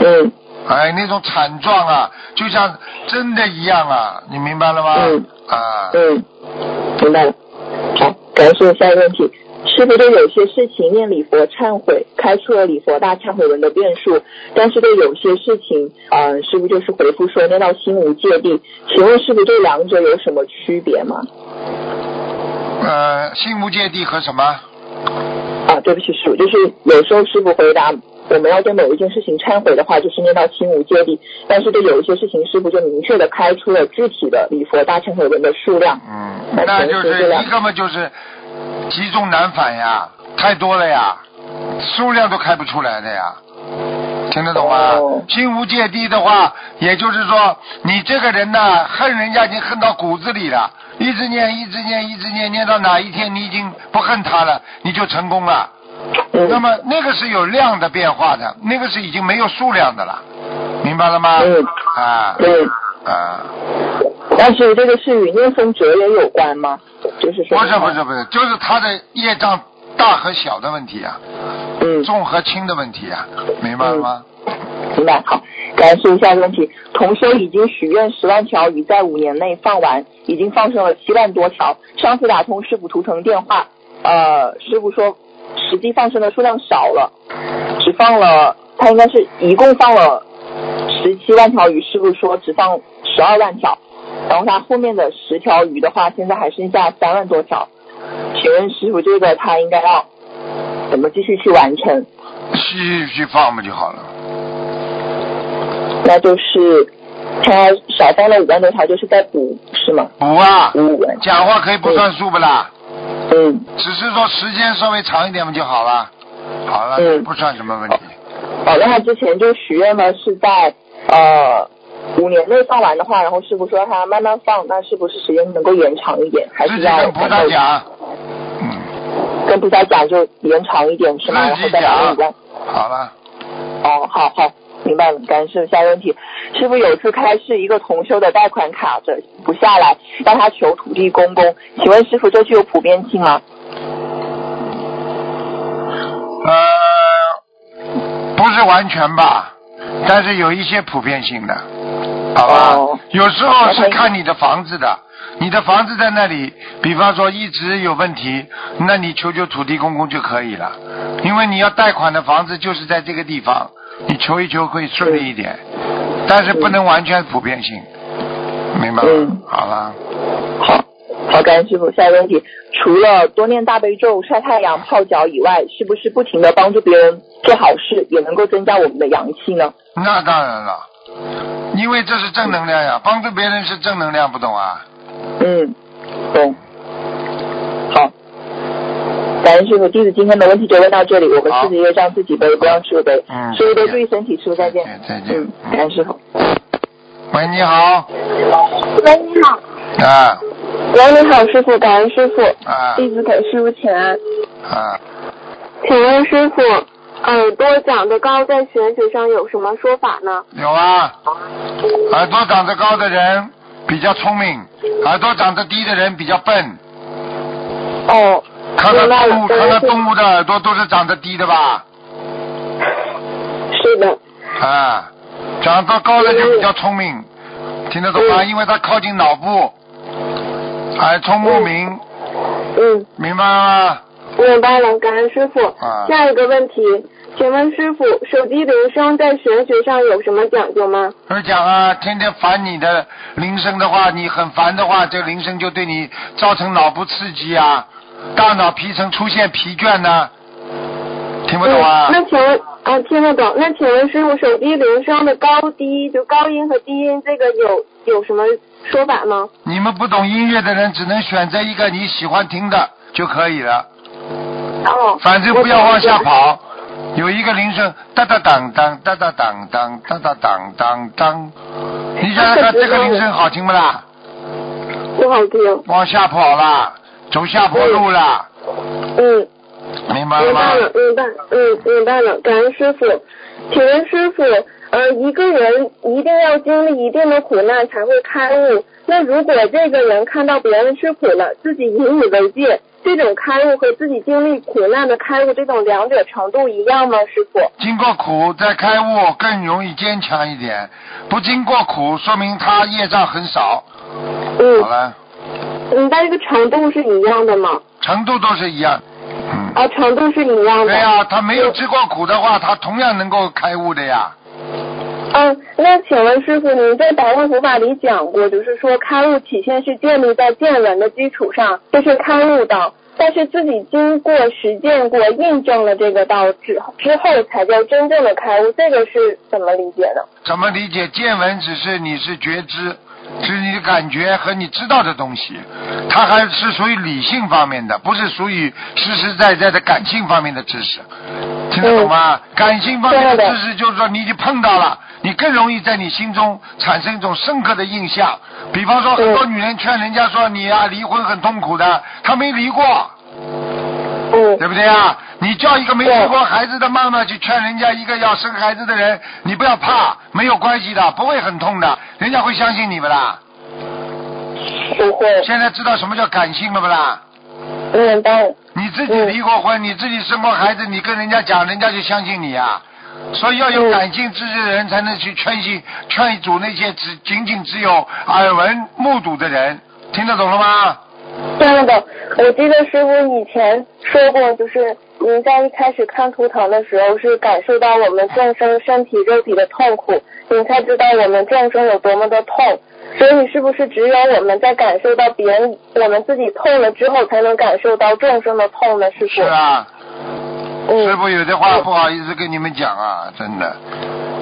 嗯哎，那种惨状啊，就像真的一样啊，你明白了吗？嗯啊，嗯，明白了。好，感谢下一个问题。师傅对有些事情念礼佛忏悔，开出了礼佛大忏悔文的变数，但是对有些事情，呃，师傅就是回复说念到心无芥蒂。请问师傅这两者有什么区别吗？呃，心无芥蒂和什么？啊，对不起，师傅，就是有时候师傅回答我们要对某一件事情忏悔的话，就是念到心无芥蒂，但是对有一些事情，师傅就明确的开出了具体的礼佛大忏悔文的数量。嗯，那那就是一个嘛，就是积重难返呀，太多了呀，数量都开不出来的呀，听得懂吗？哦心无芥蒂的话，也就是说，你这个人呢，恨人家已经恨到骨子里了，一直念，一直念，一直念，念到哪一天你已经不恨他了，你就成功了。嗯那么那个是有量的变化的，那个是已经没有数量的了，明白了吗？嗯啊嗯，啊。但是这个是与念诵者也有关吗？就是说，不是不是不是，就是他的业障大和小的问题啊，嗯，重和轻的问题啊，明白了吗？明白。好，感谢下一个问题。同修已经许愿十万条鱼在五年内放完，已经放生了七万多条。上次打通师傅图腾电话，呃，师傅说实际放生的数量少了，只放了，他应该是一共放了十七万条鱼，师傅说只放十二万条，然后他后面的十条鱼的话，现在还剩下三万多条。请问师傅，这个他应该要怎么继续去完成？继续放不就好了？那就是他少放了五万多条，就是在补是吗？补啊，补五万。讲话可以不算数不啦？嗯。只是说时间稍微长一点嘛就好了，好了，嗯。不算什么问题。哦，那他之前就许愿呢，是在呃五年内放完的话，然后师傅说他慢慢放，那是不是时间能够延长一点？还自是要己跟菩萨讲，嗯，跟菩萨讲就延长一点是吗？然后再讲好了，哦，好好，明白了，感恩师傅。下一个问题，师傅有次开示一个同修的贷款卡着不下来，让他求土地公公，请问师傅这具有普遍性吗？呃，不是完全吧，但是有一些普遍性的，好吧？哦有时候是看你的房子的，你的房子在那里，比方说一直有问题，那你求求土地公公就可以了，因为你要贷款的房子就是在这个地方，你求一求可以顺利一点，但是不能完全普遍性，明白吗？嗯好了，好，好，感恩师傅。下一个问题，除了多念大悲咒、晒太阳、泡脚以外，是不是不停的帮助别人做好事，也能够增加我们的阳气呢？那当然了，因为这是正能量呀，帮助别人是正能量，不懂啊？嗯，懂。好，感恩师傅。弟子今天的问题就问到这里，我们自己业障自己背，不让师傅背。嗯师傅多注意身体，师傅再见。再见嗯，感恩师傅。喂，你好，喂，你好。啊喂，你好，师傅，感恩师傅，啊弟子给师傅请安。啊，请问师傅，耳朵长得高在玄学上有什么说法呢？有啊，耳朵长得高的人比较聪明，耳朵长得低的人比较笨。哦，看到动物，看到动物的耳朵都是长得低的吧？是的，啊，长得高的就比较聪明，听得懂吗？因为它靠近脑部，耳聪目明，嗯，明白了吗？明白了，感恩师傅。啊下一个问题，请问师傅，手机铃声在玄学上有什么讲究吗？我讲啊，天天烦你的铃声的话，你很烦的话，这铃声就对你造成脑部刺激啊，大脑皮层出现疲倦呢、听不懂啊嗯？那请问啊，听得懂。那请问师傅，手机铃声的高低，就高音和低音，这个有有什么说法吗？你们不懂音乐的人，只能选择一个你喜欢听的就可以了，哦，反正不要往下。跑。有一个铃声，哒哒当当，哒哒当当，哒哒当当当。你想想看，这个铃声好听不啦？不好听。往下跑啦，走下坡路了，嗯。明白了吗？明白了，明白，嗯，明白了。感恩师傅，请问师傅，呃，一个人一定要经历一定的苦难才会开悟。那如果这个人看到别人吃苦了，自己引以为戒，这种开悟和自己经历苦难的开悟，这种两者程度一样吗？师傅？经过苦再开悟更容易坚强一点，不经过苦说明他业障很少。嗯好了，嗯，但这个长度是一样的吗？程度都是一样。嗯。啊，程度是一样的。对呀、他没有吃过苦的话，他同样能够开悟的呀。嗯，那请问师傅，您在《百万佛法》里讲过，就是说开悟体现是建立在见闻的基础上，这是开悟道，但是自己经过实践过、印证了这个道之之后，才叫真正的开悟，这个是怎么理解的？怎么理解？见闻只是你是觉知，是你的感觉和你知道的东西，它还是属于理性方面的，不是属于实实在在的感性方面的知识。听得懂吗？感性方面的知识就是说，你已经碰到了，你更容易在你心中产生一种深刻的印象。比方说，很多女人劝人家说你啊离婚很痛苦的，她没离过，嗯对不对啊？你叫一个没生过孩子的妈妈去劝人家一个要生孩子的人，你不要怕，没有关系的，不会很痛的，人家会相信你们啦。不会，现在知道什么叫感性了不啦？明白。你自己离过婚，你自己生过孩子，你跟人家讲，人家就相信你啊。所以要有感性知识的人才能去劝信、劝阻那些只仅仅只有耳闻目睹的人，听得懂了吗？听得懂。我记得师傅以前说过，就是您在一开始看图腾的时候，是感受到我们众生身体肉体的痛苦，您才知道我们众生有多么的痛。所以是不是只有我们在感受到别人我们自己痛了之后，才能感受到众生的痛呢？师傅。是啊，嗯。师傅有的话不好意思跟你们讲啊，真的。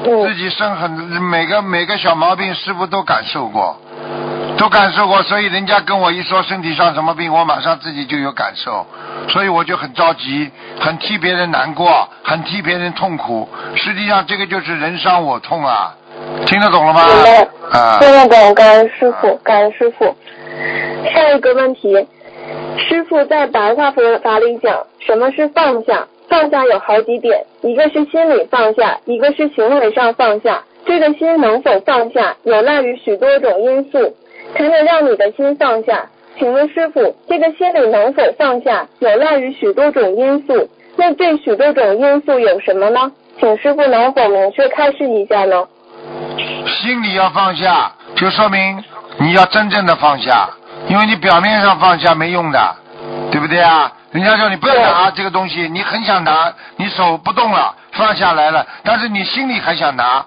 嗯自己生很每个每个小毛病，师傅都感受过，都感受过，所以人家跟我一说身体上什么病，我马上自己就有感受，所以我就很着急，很替别人难过，很替别人痛苦。实际上这个就是人伤我痛啊，听得懂了吗？听得懂，感恩师傅，感恩师傅。下一个问题，师傅在白话佛法里讲，什么是放下？放下有好几点，一个是心理放下，一个是行为上放下。这个心能否放下，有赖于许多种因素，才能让你的心放下。请问师傅，这个心理能否放下，有赖于许多种因素。那这许多种因素有什么呢？请师傅能否明确开示一下呢？心里要放下，就说明你要真正的放下，因为你表面上放下没用的，对不对啊？人家说你不要拿这个东西，你很想拿，你手不动了，放下来了，但是你心里还想拿，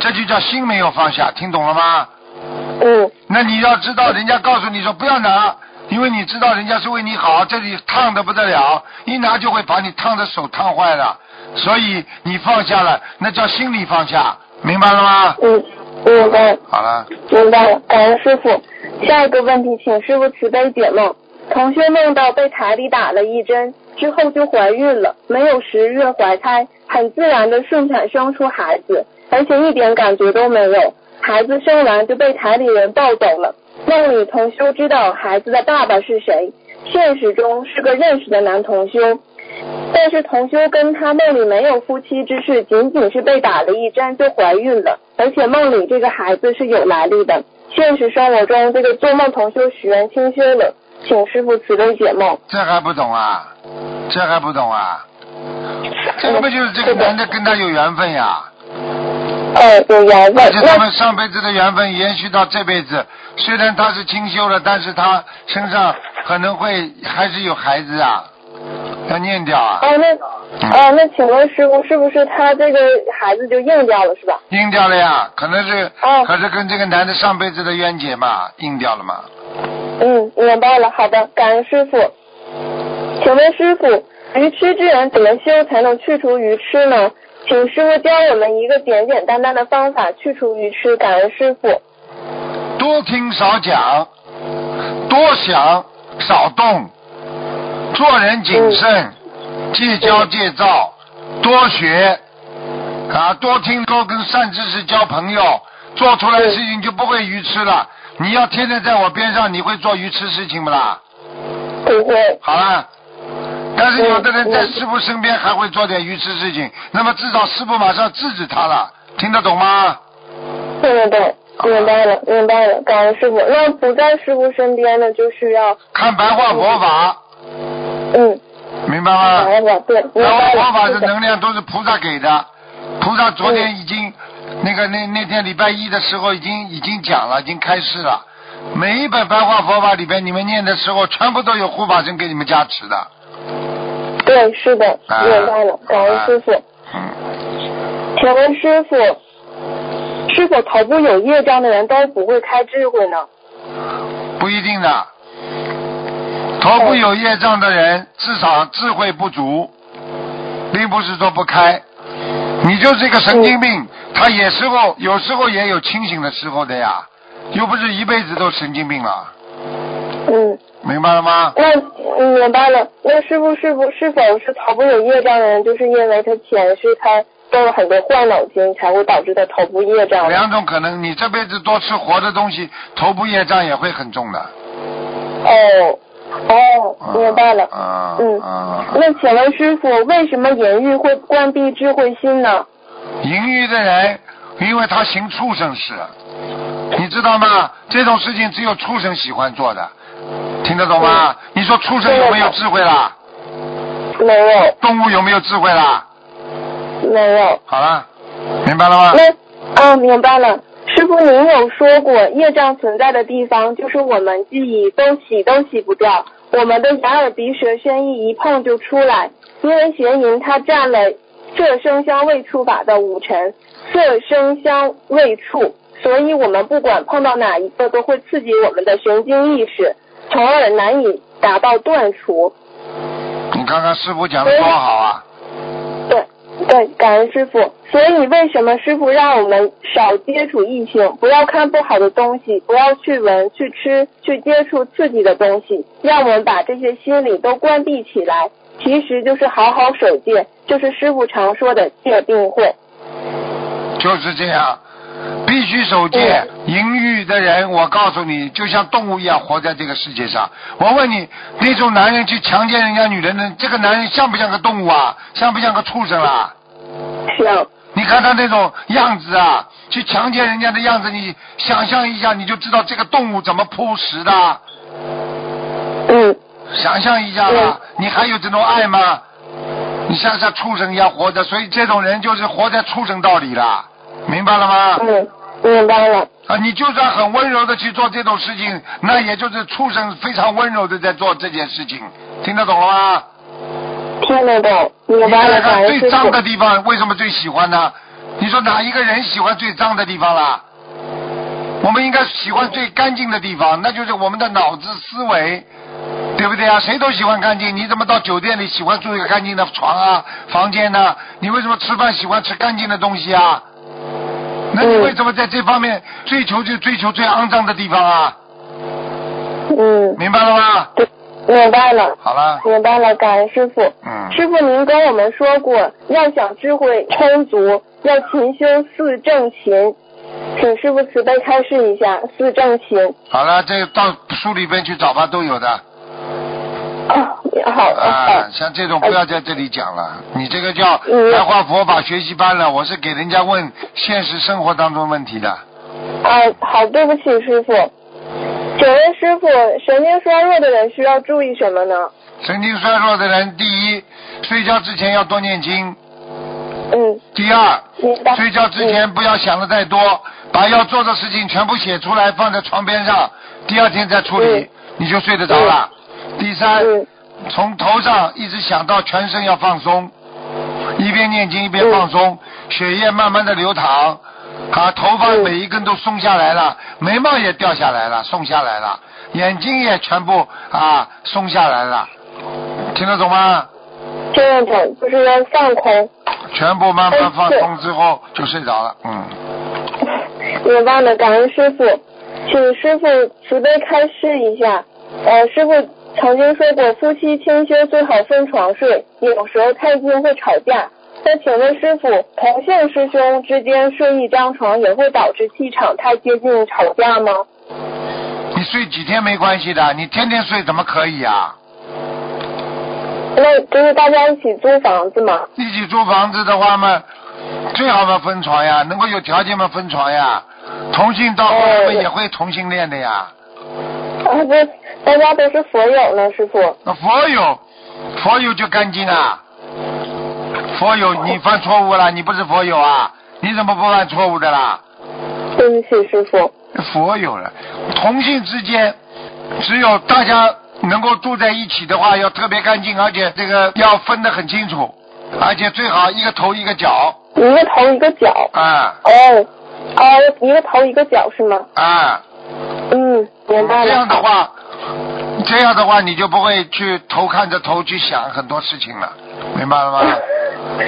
这就叫心没有放下，听懂了吗？嗯那你要知道，人家告诉你说不要拿，因为你知道人家是为你好，这里烫的不得了，一拿就会把你烫的手烫坏了，所以你放下了，那叫心里放下，明白了吗？嗯，明白。好了，明白了，感恩师傅。下一个问题，请师傅慈悲解梦。同学梦到被台里打了一针，之后就怀孕了，没有十月怀胎，很自然的顺产生出孩子，而且一点感觉都没有。孩子生完就被台里人抱走了。梦里同修知道孩子的爸爸是谁，现实中是个认识的男同修。但是同修跟他梦里没有夫妻之事，仅仅是被打了一针就怀孕了，而且梦里这个孩子是有来历的。现实生活中，这个做梦同修许愿清修了，请师傅慈悲解梦。这还不懂啊？这还不懂啊？这个不就是这个男的跟他有缘分呀？呃，有缘分而。且他们上辈子的缘分延续到这辈子，虽然他是清修了，但是他身上可能会还是有孩子啊，要念掉啊，哦，那哦，那请问师傅，是不是他这个孩子就硬掉了，是吧？硬掉了呀，可能是，哦可是跟这个男的上辈子的冤结嘛，硬掉了嘛。嗯，明白了。好的，感恩师傅。请问师傅，愚痴之人怎么修才能去除愚痴呢？请师傅教我们一个简简单单的方法去除愚痴。感恩师傅。多听少讲，多想少动，做人谨慎，戒骄戒躁，多学啊，多听多跟善知识交朋友，做出来的事情就不会愚痴了。你要天天在我边上，你会做愚痴事情不啦？不会。好了。但是有的人在嗯师傅身边还会做点愚痴事情，那么至少师傅马上制止他了，听得懂吗？听得懂，明白了，明白了，感恩师傅。那不在师傅身边的，就是要看白话佛法，嗯，明白吗？白话。佛法的能量都是菩萨给的，菩萨昨天已经、那个那那天礼拜一的时候已经已经讲了，已经开示了。每一本白话佛法里边，你们念的时候，全部都有护法神给你们加持的。对，是的，啊明白了，感恩师傅。嗯，请问师傅，是否头部有业障的人都不会开智慧呢？不一定的。头部有业障的人，至少智慧不足，并不是说不开。你就是一个神经病，他也时候有时候也有清醒的时候的呀，又不是一辈子都神经病了，嗯，明白了吗？那嗯明白了。那师傅是不是否是头部有业障的人，就是因为他前世他动了很多坏脑筋，才会导致他头部业障？两种可能，你这辈子多吃活的东西，头部业障也会很重的。哦哦，明白了。啊嗯啊，那请问师傅，为什么淫欲会关闭智慧心呢？淫欲的人，因为他行畜生事，你知道吗？这种事情只有畜生喜欢做的，听得懂吗？你说畜生有没有智慧啦？没有，动物有没有智慧啦？没有。好了，明白了吗？那啊，明白了。师傅，您有说过，业障存在的地方，就是我们记忆都洗都洗不掉，我们的眼耳鼻舌身意一碰就出来。因为邪淫它占了色声香味触法的五成，色声香味触，所以我们不管碰到哪一个，都会刺激我们的神经意识，从而难以达到断除。你看看师傅讲的多好啊！对，对，感恩师傅。所以为什么师傅让我们少接触异性，不要看不好的东西，不要去闻、去吃、去接触刺激的东西，让我们把这些心理都关闭起来，其实就是好好守戒，就是师傅常说的戒定慧。就是这样，必须守戒。淫欲的人，我告诉你，就像动物一样活在这个世界上。我问你，那种男人去强奸人家女人的，这个男人像不像个动物啊？像不像个畜生啊？像。你看他那种样子啊，去强奸人家的样子，你想象一下，你就知道这个动物怎么扑食的。嗯。想象一下吧，你还有这种爱吗？你像像畜生一样活着，所以这种人就是活在畜生道里了，明白了吗？嗯，明白了。啊，你就算很温柔的去做这种事情，那也就是畜生非常温柔的在做这件事情，听得懂了吗？听得懂，明白了。你看看最脏的地方为什么最喜欢呢？你说哪一个人喜欢最脏的地方啦？我们应该喜欢最干净的地方，那就是我们的脑子思维。对不对啊？谁都喜欢干净，你怎么到酒店里喜欢住一个干净的床啊、房间呢？你为什么吃饭喜欢吃干净的东西啊？那你为什么在这方面追求就追求最肮脏的地方啊？嗯。明白了吗？对，明白了。好了。明白了，感恩师傅。嗯。师傅，您跟我们说过，要想智慧充足，要勤修四正勤，请师傅慈悲开示一下四正勤。好了，这到书里边去找吧，都有的。啊，好啊，像这种不要在这里讲了，你这个叫白话佛法学习班了，我是给人家问现实生活当中问题的。啊，好，对不起，师傅。请问师傅，神经衰弱的人需要注意什么呢？神经衰弱的人，第一，睡觉之前要多念经。嗯。第二，睡觉之前不要想的太多，把要做的事情全部写出来，放在床边上，第二天再处理，你就睡得着了。第三，从头上一直想到全身要放松，一边念经一边放松，血液慢慢的流淌，啊，头发每一根都松下来了，眉毛也掉下来了，松下来了，眼睛也全部啊松下来了，听得懂吗？听得懂，就是要放空。全部慢慢放松之后就睡着了，嗯。明白了，感恩师傅，请师傅慈悲开示一下，呃，师傅。曾经说过，夫妻清修最好分床睡，有时候太近会吵架。那请问师傅，同性师兄之间睡一张床也会导致气场太接近吵架吗？你睡几天没关系的，你天天睡怎么可以啊？那就是大家一起租房子嘛。一起租房子的话嘛，最好嘛分床呀，能够有条件嘛分床呀。同性到后来也会同性恋的呀。啊，这大家都是佛友呢，师傅。那佛友，佛友就干净啊。佛友，你犯错误了，你不是佛友啊？你怎么不犯错误的啦？对不起，师傅。佛友了，同性之间，只有大家能够住在一起的话，要特别干净，而且这个要分得很清楚，而且最好一个头一个脚。一个头一个脚。啊。哦，哦，一个头一个脚是吗？啊。嗯，明白了。这样的话，这样的话，你就不会去头看着头去想很多事情了，明白了吗？[laughs]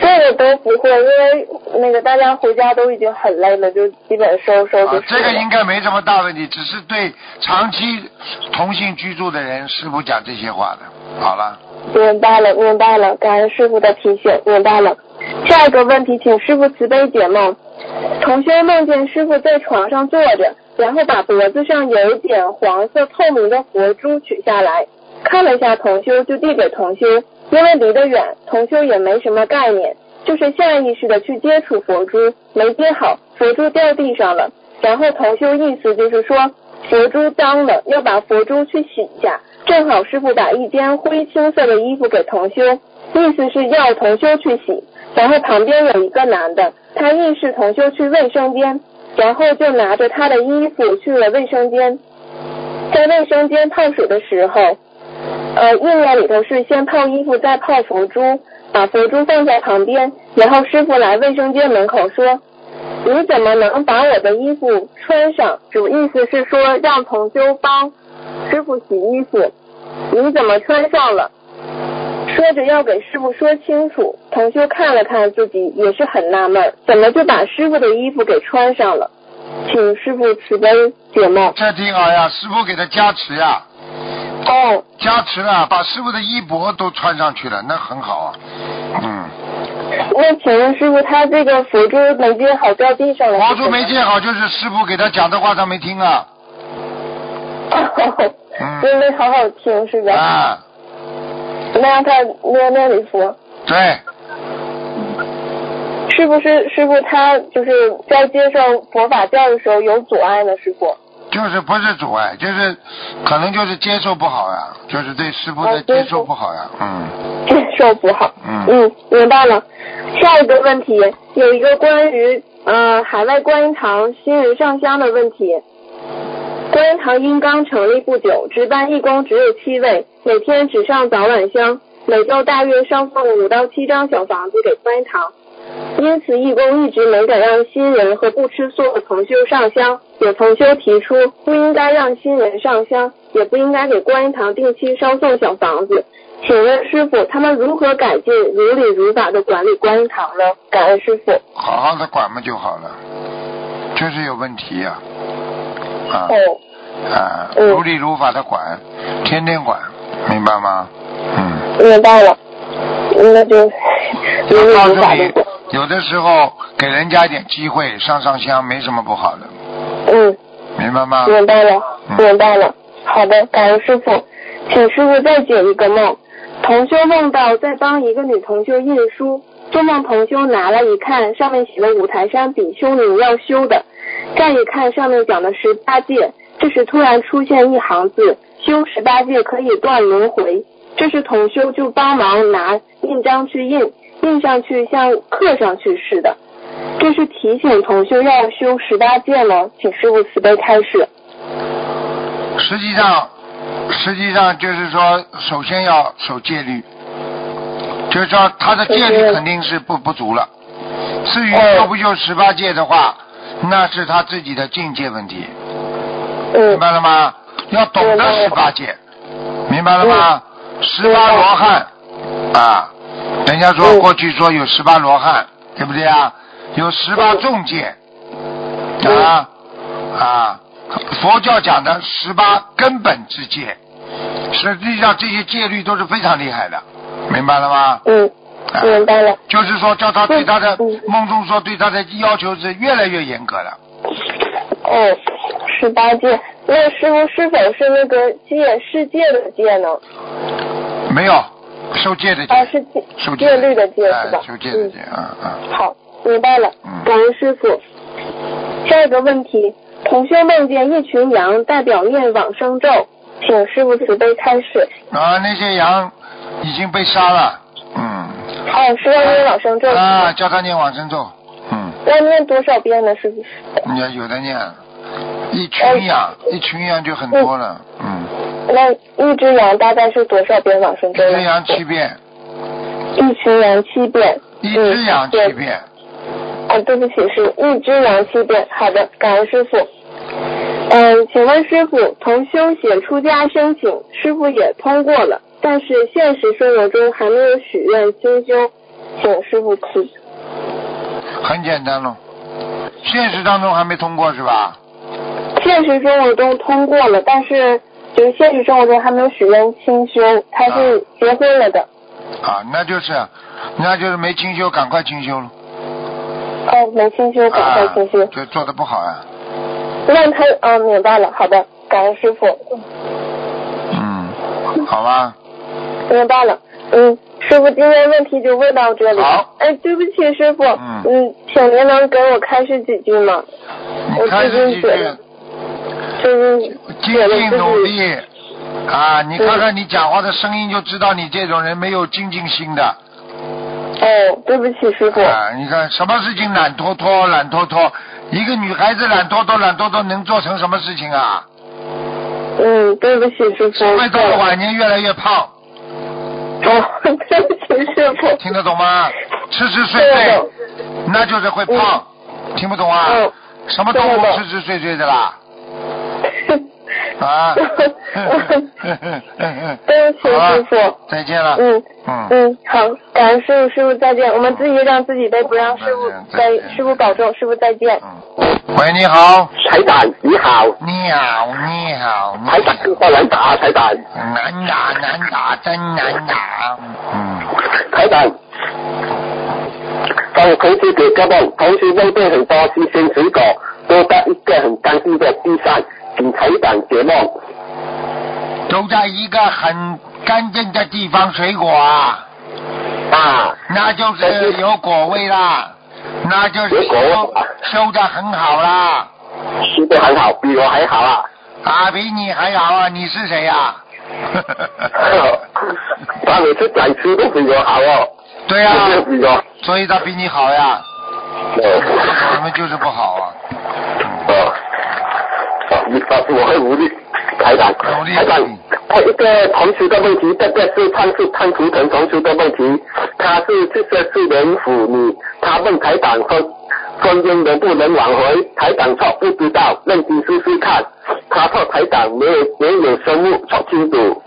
这个都不会，因为那个大家回家都已经很累了，就基本收收就。这个应该没什么大问题，只是对长期同性居住的人，师傅讲这些话的。好了。明白了，明白了，感恩师傅的提醒，明白了。下一个问题，请师傅慈悲解梦。同学梦见师傅在床上坐着，然后把脖子上有一点黄色透明的佛珠取下来，看了一下同修，就递给同修。因为离得远，同修也没什么概念，就是下意识的去接触佛珠，没接好，佛珠掉地上了。然后同修意思就是说，佛珠脏了，要把佛珠去洗一下。正好师傅把一件灰青色的衣服给同修，意思是要同修去洗。然后旁边有一个男的，他意识同修去卫生间，然后就拿着他的衣服去了卫生间。在卫生间泡水的时候，呃，意念里头是先泡衣服，再泡佛珠，把佛珠放在旁边。然后师傅来卫生间门口说：“你怎么能把我的衣服穿上？”主意思是说让同修帮师傅洗衣服，你怎么穿上了？说着要给师傅说清楚，同修看了看自己，也是很纳闷，怎么就把师傅的衣服给穿上了？请师傅慈悲解梦。这挺好呀，师傅给他加持呀，哦，加持了，把师傅的衣钵都穿上去了，那很好啊。嗯，那请问师傅，他这个佛珠没接好掉地上了？佛珠没接好，就是师傅给他讲的话他没听啊。嗯所以没好好听是吧？啊，那让他念念礼佛。对，是不是师傅他就是在接受佛法教的时候有阻碍呢？师傅？就是不是阻碍，就是可能就是接受不好呀，就是对师傅的哦接受接受不好呀。嗯 [laughs] 接受不好。嗯嗯，明白了。下一个问题有一个关于呃海外观音堂新人上香的问题。观音堂因刚成立不久，值班义工只有七位，每天只上早晚香，每周大约上送五到七张小房子给观音堂。因此，义工一直没敢让新人和不吃素的同修上香。有同修提出，不应该让新人上香，也不应该给观音堂定期烧送小房子。请问师傅，他们如何改进如理如法的管理观音堂呢？感恩师傅。好好的管嘛就好了，就是有问题呀、哦，啊，嗯如理如法的管，天天管，明白吗？嗯。明白了。那就如理我告诉你如法的管。，有的时候给人家一点机会上上香，没什么不好的，嗯，明白吗？明白了，嗯明白了。好的，感恩师傅，请师傅再解一个梦。同修梦到在帮一个女同修印书，做梦同修拿来一看，上面写了五台山比丘尼要修的，再一看上面讲的十八戒，这时突然出现一行字：修十八戒可以断轮回。这时同修就帮忙拿印章去印，印上去像刻上去似的。这是提醒同修要修十八戒吗？请师傅慈悲开示。实际上，实际上就是说，首先要守戒律，就是说他的戒律肯定是不不足了。至于修不修十八戒的话，那是他自己的境界问题，嗯明白了吗？要懂得十八戒，明白了吗？十八罗汉。啊，人家说嗯过去说有十八罗汉，对不对啊？有十八重戒。啊啊，佛教讲的十八根本之戒，实际上这些戒律都是非常厉害的，明白了吗？嗯，啊明白了。就是说，叫他对他的嗯梦中说对他的要求是越来越严格了。哦，十八戒，那师傅是否是那个戒世界的戒呢？没有受戒的戒，啊，是戒受戒戒律的戒是吧哎？受戒的戒，啊啊。好，明白了嗯。感恩师傅。下一个问题，同修梦见一群羊代表念往生咒，请师傅慈悲开示。啊，那些羊已经被杀了，嗯。哦，是要念往生咒啊，吗？叫他念往生咒，嗯，要念多少遍呢？师傅？你要有的念，一群羊，一群羊就很多了，嗯，那一只羊大概是多少遍往生咒一？只羊七遍，一群羊七遍。一只羊七嗯遍，哦，对不起，是一只羊七遍。好的，感恩师傅。嗯，请问师傅，同修写出家申请，师傅也通过了，但是现实生活中还没有许愿精修，请师傅慈。很简单喽。现实当中还没通过是吧？现实生活中通过了，但是就是现实生活中还没有许愿清修，他是结婚了的。啊，那就是，那就是没清修，赶快清修了。哦，没清修，赶快清修。啊，就做的不好啊。那他，哦，明白了，好的，感恩师傅。嗯，好吧。明白了，嗯，师傅今天问题就问到这里。好哎，对不起，师傅，嗯请您能给我开示几句吗？我开始几句，就是尽尽努力啊！你看看你讲话的声音就知道你这种人没有精进心的哦，对不起，师傅。啊！你看什么事情懒拖拖懒拖拖，一个女孩子懒拖拖懒拖拖能做成什么事情啊？嗯，对不起，师傅。只会到了晚年越来越胖，哦，对不起，师傅。听得懂吗？吃吃睡睡，那就是会胖，听不懂啊？嗯什么动物吃吃睡睡的啦？啊。[laughs] 对不起，师傅。再见了。嗯嗯。嗯，好，感恩师傅，师傅再见。我们自己让自己背，不让师傅再再见再见师傅保重，师傅再见。嗯。喂，你好。台长你好，你好，你好。你台长电话难打，台长，难打难打，真难打。嗯。台长，帮同学给个梦，同学梦见很多新鲜水果都在一个很干净的地上，请台长解梦。都在一个很干净的地方，水果啊，啊，那就是有果味啦，那就是有果味修修的很好啦。吃的很好，比我还好啊。啊，比你还好啊！你是谁呀、他每次讲吃都比我好哦。对呀、有没有比我？所以他比你好呀。哦我们就是不好啊。你告诉我会努力，台长，努力台长，他一个同学的问题，这个是看是看图腾同学的问题，他是这个是人妇女，他问台长婚婚姻能不能挽回，台长说不知道，认真试试看，他说台长没有没有生物说清楚，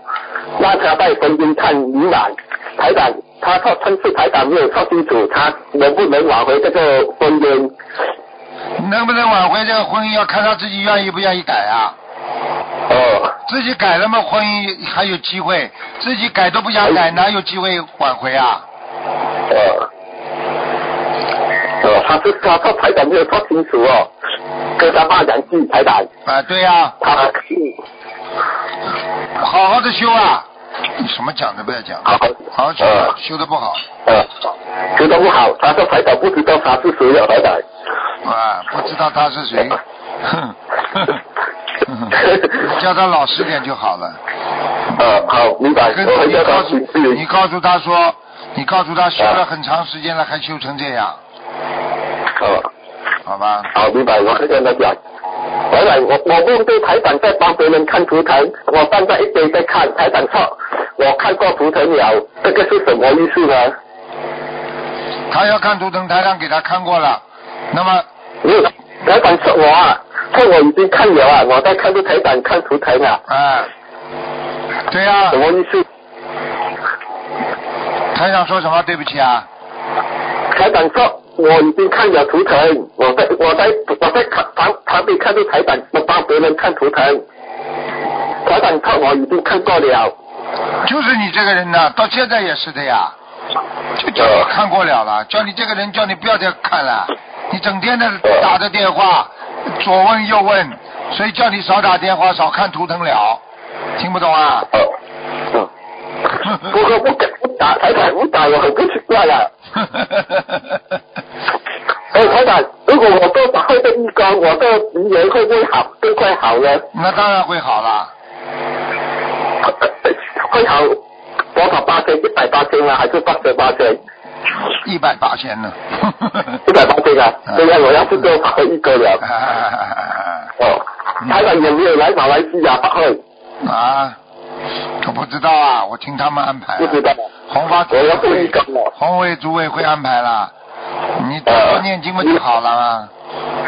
那他在婚姻看迷茫，台长他说趁是台长没有说清楚，他能不能挽回这个婚姻？[laughs] 能不能挽回这个婚姻，要看他自己愿意不愿意改啊。哦。自己改了嘛，婚姻还有机会；自己改都不想改，哪有机会挽回啊？哦。哦，他是他说台长没有说清楚哦，跟他骂两句台长，啊，对呀、他好好的修啊！什么讲都不要讲，好好好修的不好呃，修的不好，他说台长不知道他是谁哦，台长，啊，不知道他是谁，哼，哼哼你叫他老实点就好了。呃，好，明白，你告诉你告诉他说，你告诉他修了很长时间了，还修成这样，哦，好吧？好，明白，我会跟他讲。台长，我我梦见台长在帮别人看图腾，我站在一边在看，台长说，我看过图腾了，这个是什么意思呢？他要看图腾，台上给他看过了，那么没有，台长说我啊，说我已经看了啊，我在看着台长看图腾啊，啊，对呀、什么意思？台长说什么？对不起啊，台长说我已经看了图腾，我在我在我在看旁旁边看着台长，我帮别人看图腾。台长说我已经看过了，就是你这个人呢，到现在也是的呀，就叫你看过了了，叫你这个人叫你不要再看了，你整天的打着电话，左问右问，所以叫你少打电话，少看图腾了，听不懂啊？不过不打台长不打，我很不奇怪了。[laughs] 哎，台长，如果我做打后的义工，我的鼻炎会不会好更快好呢？那当然会好了，[laughs] 会好多少八千？一百八千啊，还是八十八千？一百八千呢。一百八千啊！对呀我要是做法会义工了。[laughs] 哦，台长有没有来马来西亚法会？啊，我不知道啊，我听他们安排、啊。不知道。红发组委工了。红委组委会安排了，你多多念经不就好了吗？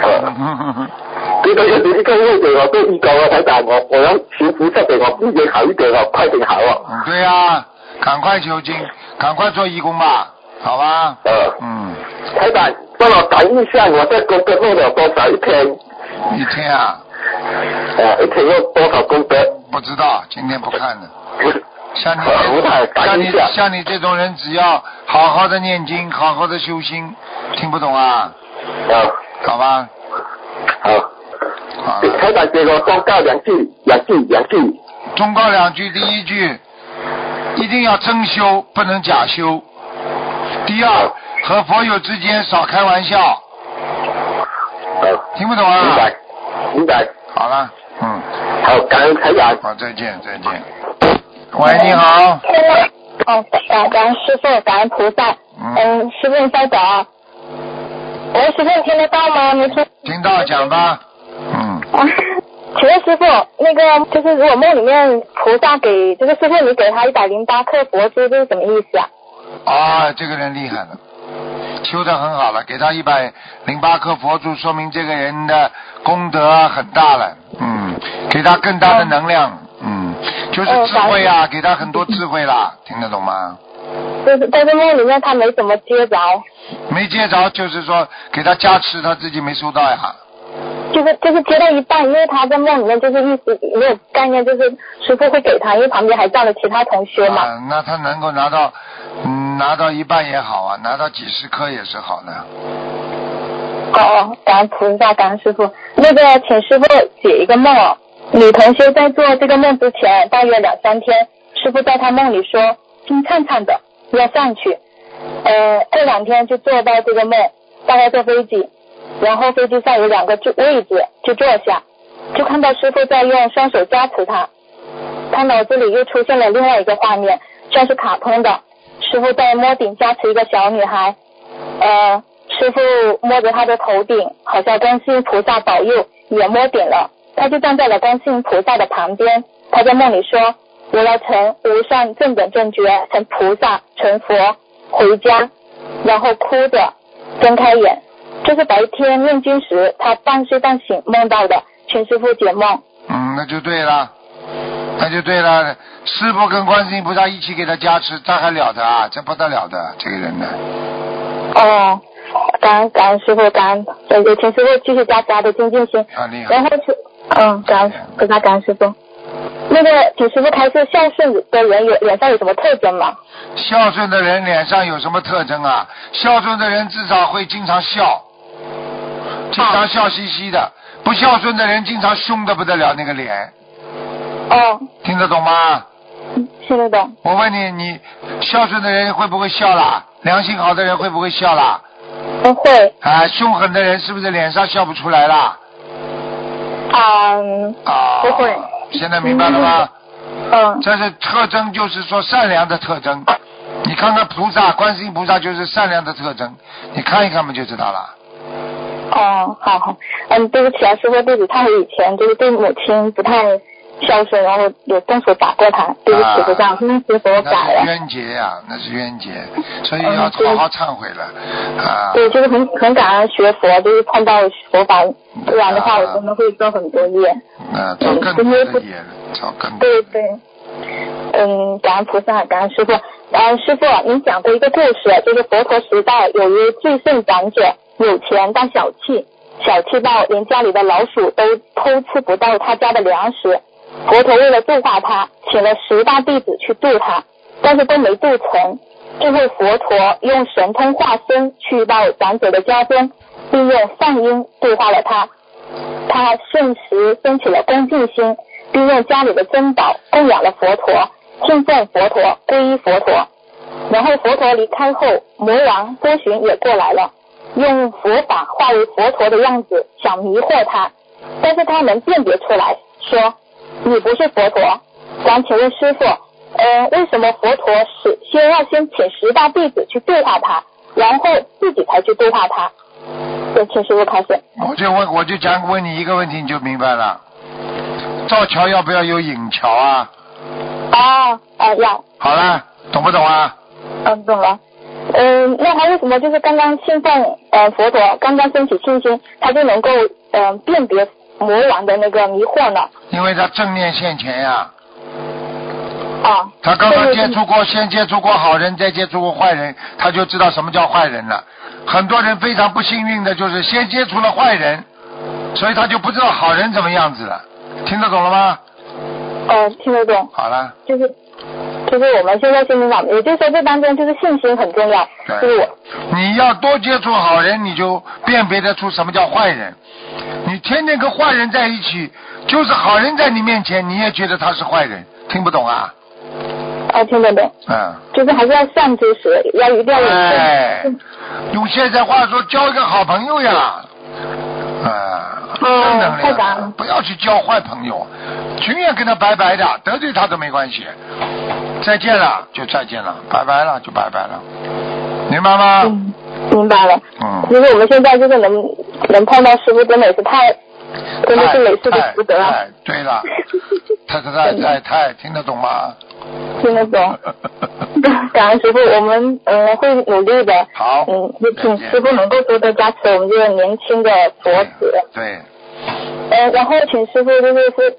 呃，[laughs] 这个有一个月给我做义工啊，台长，我我要求菩萨给我病人好一点哦，快点好哦。嗯，对呀、赶快求经，赶快做义工吧，好吧？呃，嗯，台长，帮我打一下，我在功德做了多少一天？一天啊，呃，一天要多少功德？不知道，今天不看了。像你像你。像你这种人，只要好好的念经，好好的修心，听不懂啊？啊，好吧？好。好了，台长给我忠告两句，两句，两句。忠告两句，第一句一定要真修，不能假修。第二，和佛友之间少开玩笑，听不懂啊？明白，明白。好了，嗯，好，感恩台长。好，再见，再见。喂，你好，哦，感感恩师傅，感恩菩萨。嗯，嗯，师傅你稍等啊。喂，师傅你听得到吗？你听。听到讲吧，嗯，啊，请问师傅，那个就是如果梦里面菩萨给就是师傅你给他一百零八颗佛珠，这是什么意思啊？啊，这个人厉害了，修得很好了，给他一百零八颗佛珠，说明这个人的功德很大了。嗯，给他更大的能量。嗯，就是智慧啊，给他很多智慧啦，听得懂吗？就是在这梦里面他没怎么接着，没接着，就是说给他加持，他自己没收到呀。就是就是接到一半，因为他在梦里面就是一直没有概念，就是师傅会给他，因为旁边还站了其他同学嘛。啊，那他能够拿到，嗯，拿到一半也好啊，拿到几十颗也是好的。哦，感恩菩萨，感恩师傅。那个，请师傅解一个梦哦。女同学在做这个梦之前，大约两三天，师傅在她梦里说，金灿灿的要上去。呃，过两天就做到这个梦，大概坐飞机，然后飞机上有两个座位置，就坐下，就看到师傅在用双手加持他，他脑子里又出现了另外一个画面，像是卡通的，师傅在摸顶加持一个小女孩。呃，师傅摸着她的头顶，好像观世音菩萨保佑，也摸顶了。他就站在了观世音菩萨的旁边，他在梦里说：“我要成无上正等正觉，成菩萨，成佛，回家。”然后哭着睁开眼，这是白天念经时他半睡半醒梦到的，请师傅解梦。嗯，那就对了，那就对了。师傅跟观世音菩萨一起给他加持，这还了得啊？这不得了的，这个人呢。哦，感恩感恩师傅，感恩，对对，请师傅继续加持他的精进心。啊，你好。然后是。嗯，感恩，给他感恩师傅。那个，请师傅开示，孝顺的人脸脸上有什么特征吗？孝顺的人脸上有什么特征啊？孝顺的人至少会经常笑，经常笑嘻嘻的。不孝顺的人经常凶的不得了，那个脸。哦。听得懂吗？听得懂。我问你，你孝顺的人会不会笑啦？良心好的人会不会笑啦？不会。啊，凶狠的人是不是脸上笑不出来啦？嗯，不会。现在明白了吗？嗯。这是特征，就是说善良的特征。你看看菩萨，观世音菩萨就是善良的特征，你看一看嘛就知道了。哦，好好，嗯，对不起啊，师傅，对不起，他以前就是对母亲不太。孝顺，然后有动手打过他，对不起，不这样，嗯，师傅我改了。冤结呀，那是冤结，所以要好好忏悔了啊。对，就是很很感恩学佛，就是碰到佛法，不然的话我真的会做很多业。啊，做更多的业，做更多。对对，嗯，感恩菩萨，感恩师傅。嗯，师傅，您讲过一个故事，就是佛陀时代有一位最圣长者，有钱但小气，小气到连家里的老鼠都偷吃不到他家的粮食。佛陀为了度化他，请了十大弟子去度他，但是都没度成。最后佛陀用神通化身去到长者的家中，并用梵音度化了他。他瞬时升起了恭敬心，并用家里的珍宝供养了佛陀，敬奉佛陀，皈依佛陀。然后佛陀离开后，魔王多寻也过来了，用佛法化为佛陀的样子，想迷惑他，但是他能辨别出来，说。你不是佛陀，想请问师傅，呃，为什么佛陀是先要先请十大弟子去对化他，然后自己才去对化他？对，请师傅开始。我就问，我就讲问你一个问题，你就明白了。造桥要不要有引桥啊？啊啊要。好了，懂不懂啊？嗯，懂了。嗯，那他为什么就是刚刚信奉呃佛陀，刚刚升起信心，他就能够嗯辨别？魔王的那个迷惑呢？因为他正念现前呀。啊。他刚刚接触过，先接触过好人，再接触过坏人，他就知道什么叫坏人了。很多人非常不幸运的就是先接触了坏人，所以他就不知道好人怎么样子了。听得懂了吗？哦，听得懂。好了。就是，就是我们现在心里讲，也就是说这当中就是信心很重要。对。你要多接触好人，你就辨别得出什么叫坏人。你天天跟坏人在一起，就是好人在你面前，你也觉得他是坏人，听不懂啊？啊，听得懂。嗯。就是还是要善知识，要一定要有。哎。用现在话说，交一个好朋友呀。啊。哦，太感恩。不要去交坏朋友，情愿跟他拜拜的，得罪他都没关系。再见了就再见了，拜拜了就拜拜了，明白吗？嗯。明白了，嗯，其实我们现在就是能能碰到师傅，真的是太，真的是每次都值得。对了，太太太 [laughs] 太太听得懂吗？听得懂。[laughs] 感恩师傅，我们嗯、呃会努力的。好嗯，也请师傅能够多多加持我们这个年轻的佛子。对，呃，然后请师傅就是是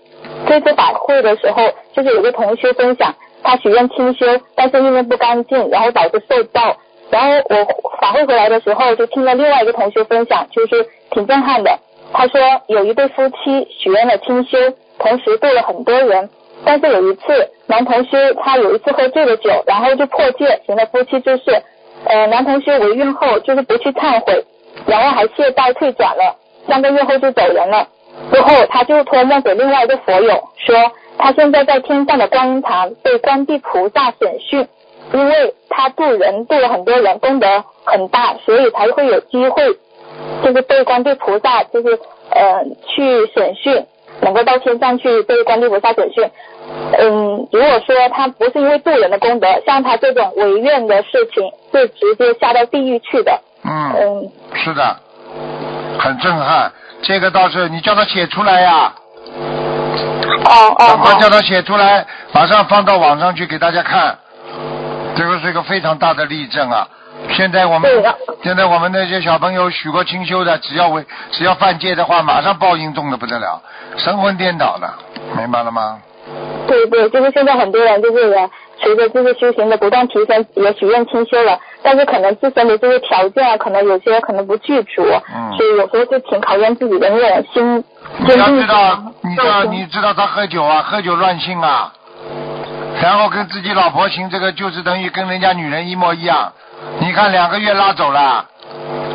这次法会的时候，就是有个同学分享，他许愿清修，但是因为不干净，然后导致受报。然后我法会回来的时候，就听了另外一个同学分享，就是挺震撼的。他说有一对夫妻许愿了清修，同时度了很多人，但是有一次男同修他有一次喝醉了酒，然后就破戒行了夫妻之事。呃，男同修违愿后就是不去忏悔，然后还懈怠退转了，三个月后就走人了。之后他就托梦给另外一个佛友说，他现在在天上的观音堂被观地菩萨审讯，因为他渡人渡了很多人，功德很大，所以才会有机会，就是被观地菩萨就是呃去审讯，能够到天上去被观地菩萨审讯。嗯，如果说他不是因为渡人的功德，像他这种违愿的事情，是直接下到地狱去的。嗯，嗯，是的，很震撼。这个倒是你叫他写出来呀，哦哦哦赶快叫他写出来，马上放到网上去给大家看。这个是一个非常大的例证啊！现在我们现在我们那些小朋友许过清修的，只要违只要犯戒的话，马上报应重的不得了，神魂颠倒的，明白了吗？对对，就是现在很多人就是也随着这个修行的不断提升，也许愿清修了，但是可能自身的这些条件啊，可能有些可能不具足，嗯所以有时候就挺考验自己的那种心你要知道。，你知道，你知道他喝酒啊，喝酒乱性啊，然后跟自己老婆行这个，就是等于跟人家女人一模一样。你看两个月拉走了，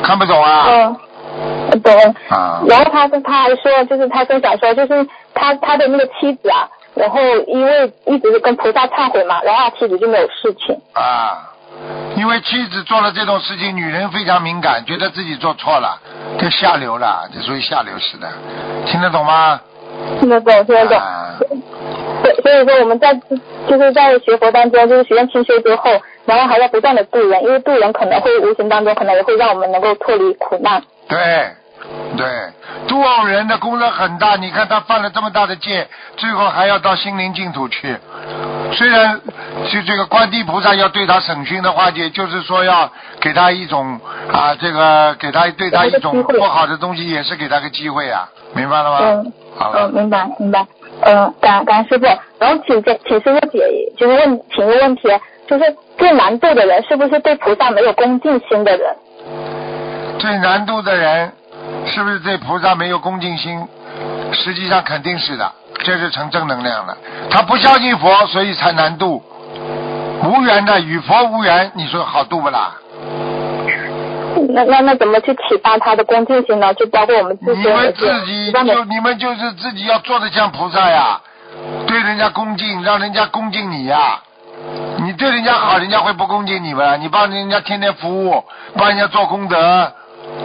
看不懂啊？嗯，我懂。啊，然后他跟他还说，就是他分享说，就是他他的那个妻子啊，然后因为一直是跟菩萨忏悔嘛，然后他妻子就没有事情。啊，因为妻子做了这种事情，女人非常敏感，觉得自己做错了，就下流了，就属于下流式的，听得懂吗？听得懂，听得懂。所以说我们在就是在学佛当中，就是学院清修之后，然后还要不断的渡人，因为渡人可能会无形当中可能也会让我们能够脱离苦难。对，对，渡人的功德很大。你看他犯了这么大的戒，最后还要到心灵净土去。虽然就这个观地菩萨要对他审讯的话，也就是说要给他一种啊，这个给他对他一种不好的东西，也是给他个机会啊，明白了吗？嗯，好了嗯，，明白明白。嗯，感感恩师傅。然后请这请师傅解，就是问请一个问题，就是最难度的人是不是对菩萨没有恭敬心的人？最难度的人是不是对菩萨没有恭敬心？实际上肯定是的，这是成正能量了。他不相信佛，所以才难度。无缘的与佛无缘，你说好度不啦？那那那怎么去启发他的恭敬心呢？就包括我们自己你们自己就你们就是自己要做的像菩萨呀，对人家恭敬，让人家恭敬你呀。你对人家好，人家会不恭敬你吗？你帮人家天天服务，帮人家做功德，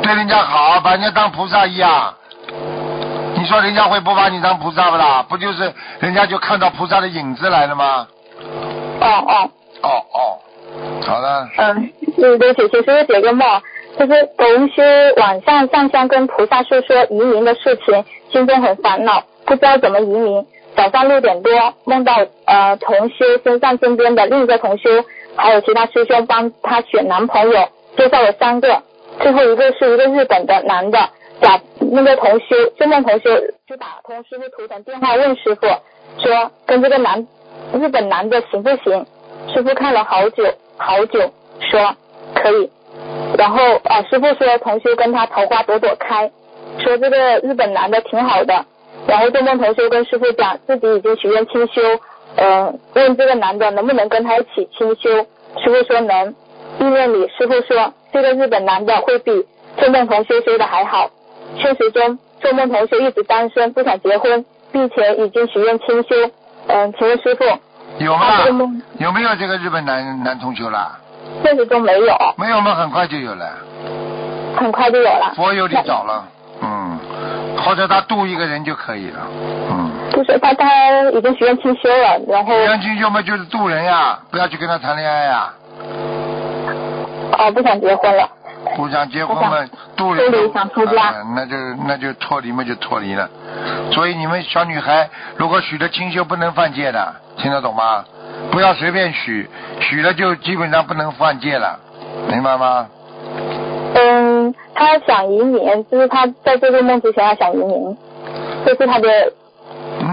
对人家好，把人家当菩萨一样。你说人家会不把你当菩萨不啦？不就是人家就看到菩萨的影子来了吗？哦哦。哦哦，好的，嗯，对对不起，其实解个梦，就是同修晚上上香跟菩萨诉说移民的事情，心中很烦恼，不知道怎么移民。早上六点多梦到呃同修身上身边的另一个同修，还有其他师兄帮他选男朋友，介绍了三个，最后一个是一个日本的男的，假那个同修做梦同修就打通师傅图腾电话问师傅说跟这个男日本男的行不行？师傅看了好久好久，说可以。然后啊，师傅说同修跟他桃花朵朵开，说这个日本男的挺好的。然后做梦同修跟师傅讲自己已经许愿清修，嗯、问这个男的能不能跟他一起清修。师傅说能。意念里师傅说这个日本男的会比做梦同修修的还好。现实中做梦同修一直单身，不想结婚，并且已经许愿清修。嗯，请问师傅，有吗梦？有没有这个日本男男同学啦？现实中没有，没有吗？很快就有了。很快就有了。佛有点早了，嗯，或者他渡一个人就可以了，嗯。就是他他已经许愿清修了，然后许愿清修嘛就是渡人呀，不要去跟他谈恋爱呀，哦不想结婚了。不想结婚嘛我想，渡人脱离想出家啊那就那就脱离嘛就脱离了。所以你们小女孩如果许了清修不能犯戒的，听得懂吗？不要随便许，许了就基本上不能犯戒了，明白吗？嗯，他想移民，就是他在这个梦之前他想移民，这是他的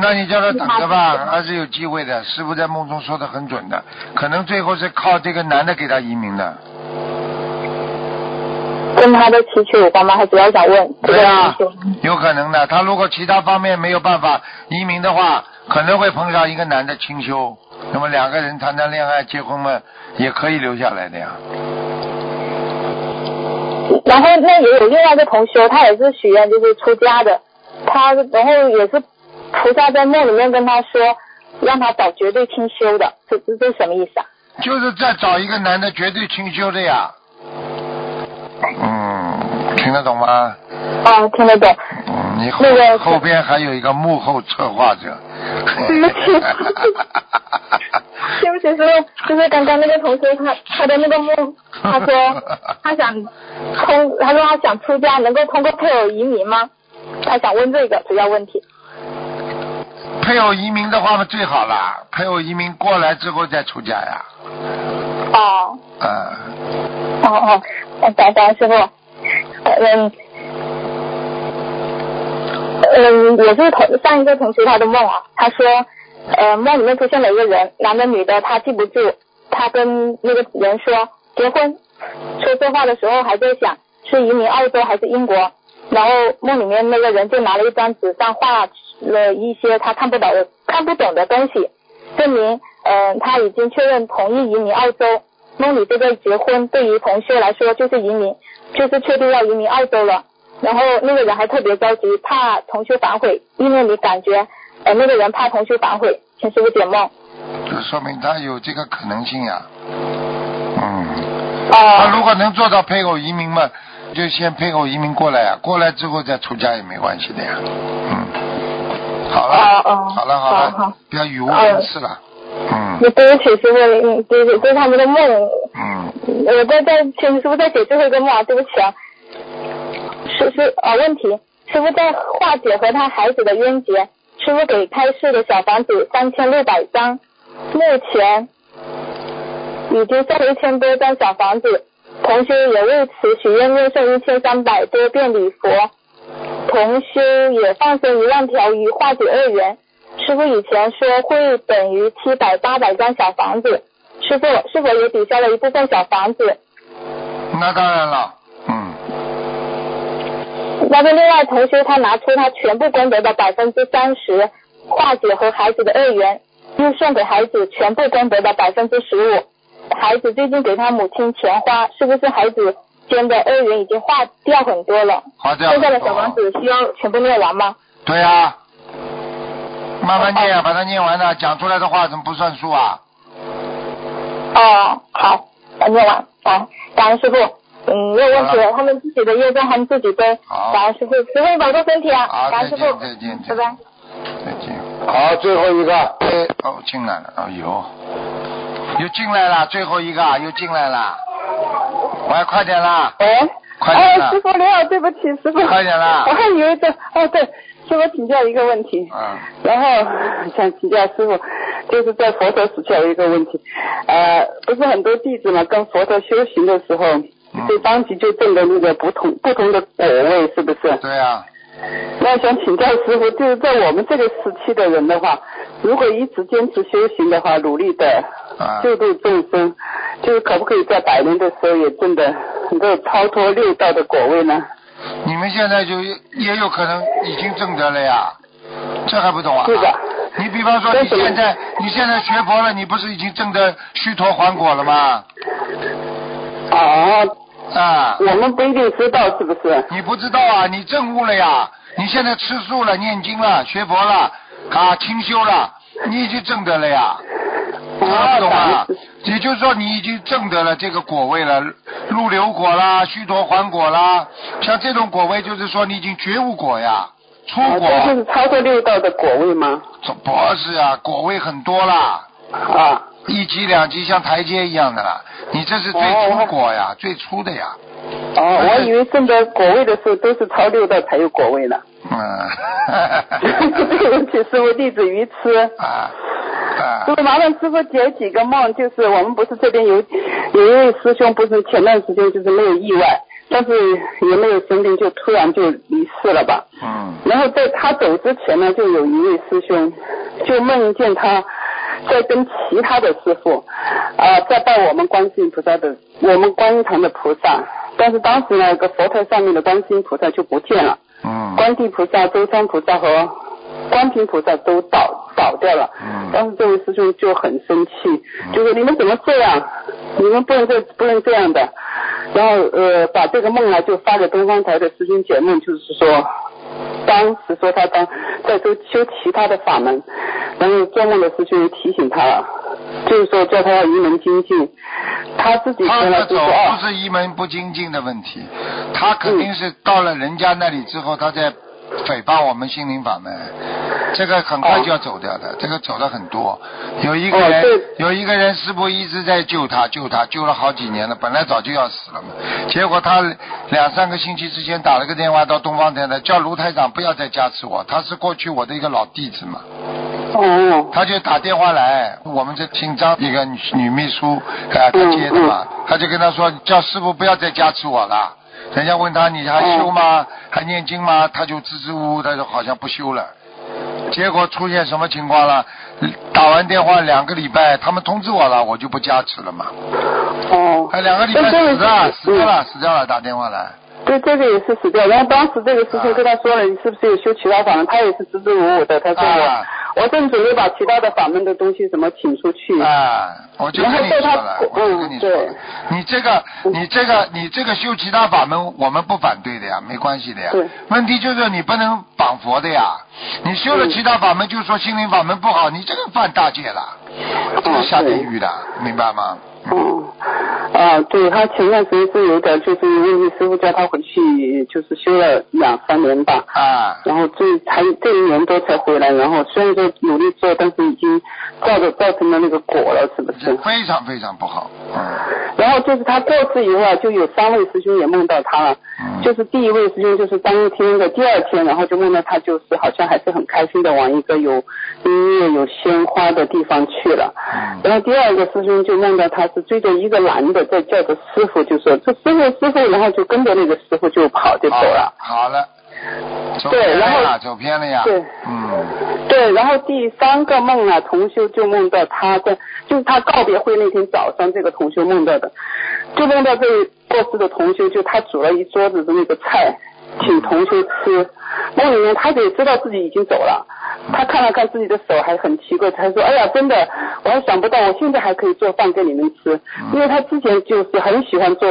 那你叫他等着吧，还是有机会的。师傅在梦中说的很准的，可能最后是靠这个男的给他移民的。跟他的祈求有关吗？还主要想问对啊。有可能的。他如果其他方面没有办法移民的话，可能会碰上一个男的清修，那么两个人谈谈恋爱、结婚嘛，也可以留下来的呀。然后那也有另外一个同修，他也是许愿就是出家的，他然后也是菩萨在梦里面跟他说，让他找绝对清修的，这这这什么意思啊？就是在找一个男的绝对清修的呀。嗯，听得懂吗？哦，听得懂。嗯，你后那个后边还有一个幕后策划者。对不起对不起，师傅，就是刚刚那个同学他他的那个梦，他说 [laughs] 他想通，他说他想出家，能够通过配偶移民吗？他想问这个主要问题。配偶移民的话嘛最好啦，配偶移民过来之后再出家呀。哦啊、哦哦，呃感感恩师傅。嗯嗯，也是同上一个同学他的梦啊，他说呃梦里面出现了一个人，男的女的他记不住，他跟那个人说结婚，说这话的时候还在想是移民澳洲还是英国，然后梦里面那个人就拿了一张纸上画了一些他看不懂的看不懂的东西，证明嗯、呃他已经确认同意移民澳洲。梦里这个结婚对于同修来说就是移民，就是确定要移民澳洲了。然后那个人还特别着急，怕同修反悔，因为你感觉呃那个人怕同修反悔，请师傅解梦。这说明他有这个可能性呀。嗯，他哦如果能做到配偶移民嘛，就先配偶移民过来呀，过来之后再出家也没关系的呀。嗯，好了，哦哦好了好了，好好不要语无伦次了。嗯。那对不起师傅，嗯对不起，这是他们的梦。嗯，我在在请师傅再写最后一个梦啊，对不起啊。师傅啊，问题，师傅在化解和他孩子的冤结，师傅给开示的小房子三千六百张，目前已经送了一千多张小房子，同修也为此许愿念诵一千三百多遍礼佛，同修也放生一万条鱼化解恶缘。师傅以前说会等于七百八百张小房子，师傅是否也抵消了一部分小房子？那当然了。嗯，那个另外同学他拿出他全部功德的百分之三十，化解和孩子的恶缘，又送给孩子全部功德的百分之十五。孩子最近给他母亲钱花，是不是孩子间的恶缘已经化掉很多了？现在的小房子需要全部念完吗？对呀、慢慢念，把它念完了，讲出来的话怎么不算数啊？哦，好，我念完，好，感恩师傅。嗯，没有问题了，他们自己的业障他们自己背。好感恩师傅，师傅保重身体啊！好，感恩师傅，再见，再见，拜拜。再见。好，最后一个，哎，哦，进来了，哦有，又进来了，最后一个又进来了，喂，快点啦，喂，快点啦哎，师傅你好，对不起，师傅，快点啦我还以为这，哦对，师傅请教一个问题，啊，然后想请教师傅，就是在佛陀时期有一个问题，呃，不是很多弟子嘛，跟佛陀修行的时候，就当即就证的那个不同不同的果位，是不是？对啊、那想请教师傅，就是在我们这个时期的人的话，如果一直坚持修行的话，努力的啊。救度众生，就是可不可以在百年的时候也证的能够超脱六道的果位呢？你们现在就也有可能已经证得了呀，这还不懂啊？是的。你比方说你现在你现在学佛了，你不是已经证得虚陀还果了吗？哦，啊，我们不一定知道是不是？你不知道啊？你证悟了呀！你现在吃素了，念经了，学佛了，啊，清修了，你已经证得了呀。这还不懂啊？也就是说，你已经证得了这个果位了，入流果啦，须陀还果啦，像这种果位，就是说你已经觉悟果呀，出哦果。这就是超过六道的果位吗？这不是啊，果位很多啦，啊，一级两级像台阶一样的啦。你这是最初果呀，最初的呀。哦，我以为证得果位的时候都是超六道才有果位呢。嗯。对不起，师傅弟子愚痴。啊，啊师傅麻烦师傅解几个梦，就是我们不是这边有有一位师兄，不是前段时间就是没有意外，但是也没有生病，就突然就离世了吧。嗯然后在他走之前呢，就有一位师兄就梦见他在跟其他的师傅啊、在拜我们观世音菩萨的我们观音堂的菩萨，但是当时呢，那个佛台上面的观世音菩萨就不见了，嗯观地菩萨、周山菩萨和观平菩萨都倒倒掉了。嗯当时这位师兄就很生气，就说你们怎么这样？你们不能这不能这样的。然后呃，把这个梦呢就发给东方台的师兄姐妹，就是说，当时说他当在修修其他的法门，然后做梦的师兄也提醒他了，就是说叫他要一门精进，他自己他说了这种就说哦不是一门不精进的问题，他肯定是到了人家那里之后，他在诽谤我们心灵法门，这个很快就要走掉的，这个走了很多。有一个人哦，有一个人师傅一直在救他，救他，救了好几年了，本来早就要死了嘛，结果他两三个星期之前打了个电话到东方台来，叫卢台长不要再加持我，他是过去我的一个老弟子嘛。哦他就打电话来，我们这姓张一个女女秘书，啊，他接的嘛，他就跟他说，叫师傅不要再加持我了。人家问他你还修吗？还念经吗？他就支支吾吾，他就好像不修了。结果出现什么情况了？打完电话两个礼拜，他们通知我了，我就不加持了嘛。哦，还两个礼拜死了，死掉了，死掉了，打电话来。对，这个也是死掉。然后当时这个师兄跟他说了，你是不是有修其他法门？他也是支支吾吾的。他说我、啊我正准备把其他的法门的东西怎么请出去。啊，我就跟你说了，我就跟你说了嗯，你这个，你这个，你这个修其他法门，我们不反对的呀，没关系的呀对。问题就是你不能绑佛的呀，你修了其他法门，就说心灵法门不好，你这个犯大戒了，这个下地狱的，明白吗？嗯，啊，对他前段时间是有点，就是因为师傅叫他回去，就是修了两三年吧。啊，然后这才这一年多才回来，然后虽然说努力做，但是已经造的造成了那个果了，是不是？非常非常不好。嗯然后就是他过世以后啊，就有三位师兄也梦到他了。嗯就是第一位师兄就是当天的第二天，然后就梦到他就是好像还是很开心的往一个有音乐有鲜花的地方去了。嗯然后第二个师兄就梦到他是追着一个男的在叫着师傅，就说这师傅师傅，然后就跟着那个师傅就跑就走了。好了，对然后偏了呀，走偏了呀。对嗯，对，然后第三个梦啊，同修就梦到他在，就是他告别会那天早上，这个同修梦到的，就梦到这位过世的同修，就他煮了一桌子的那个菜，请同修吃。梦里面他也知道自己已经走了，他看了看自己的手，还很奇怪，他说：“哎呀，真的，我还想不到我现在还可以做饭给你们吃，因为他之前就是很喜欢做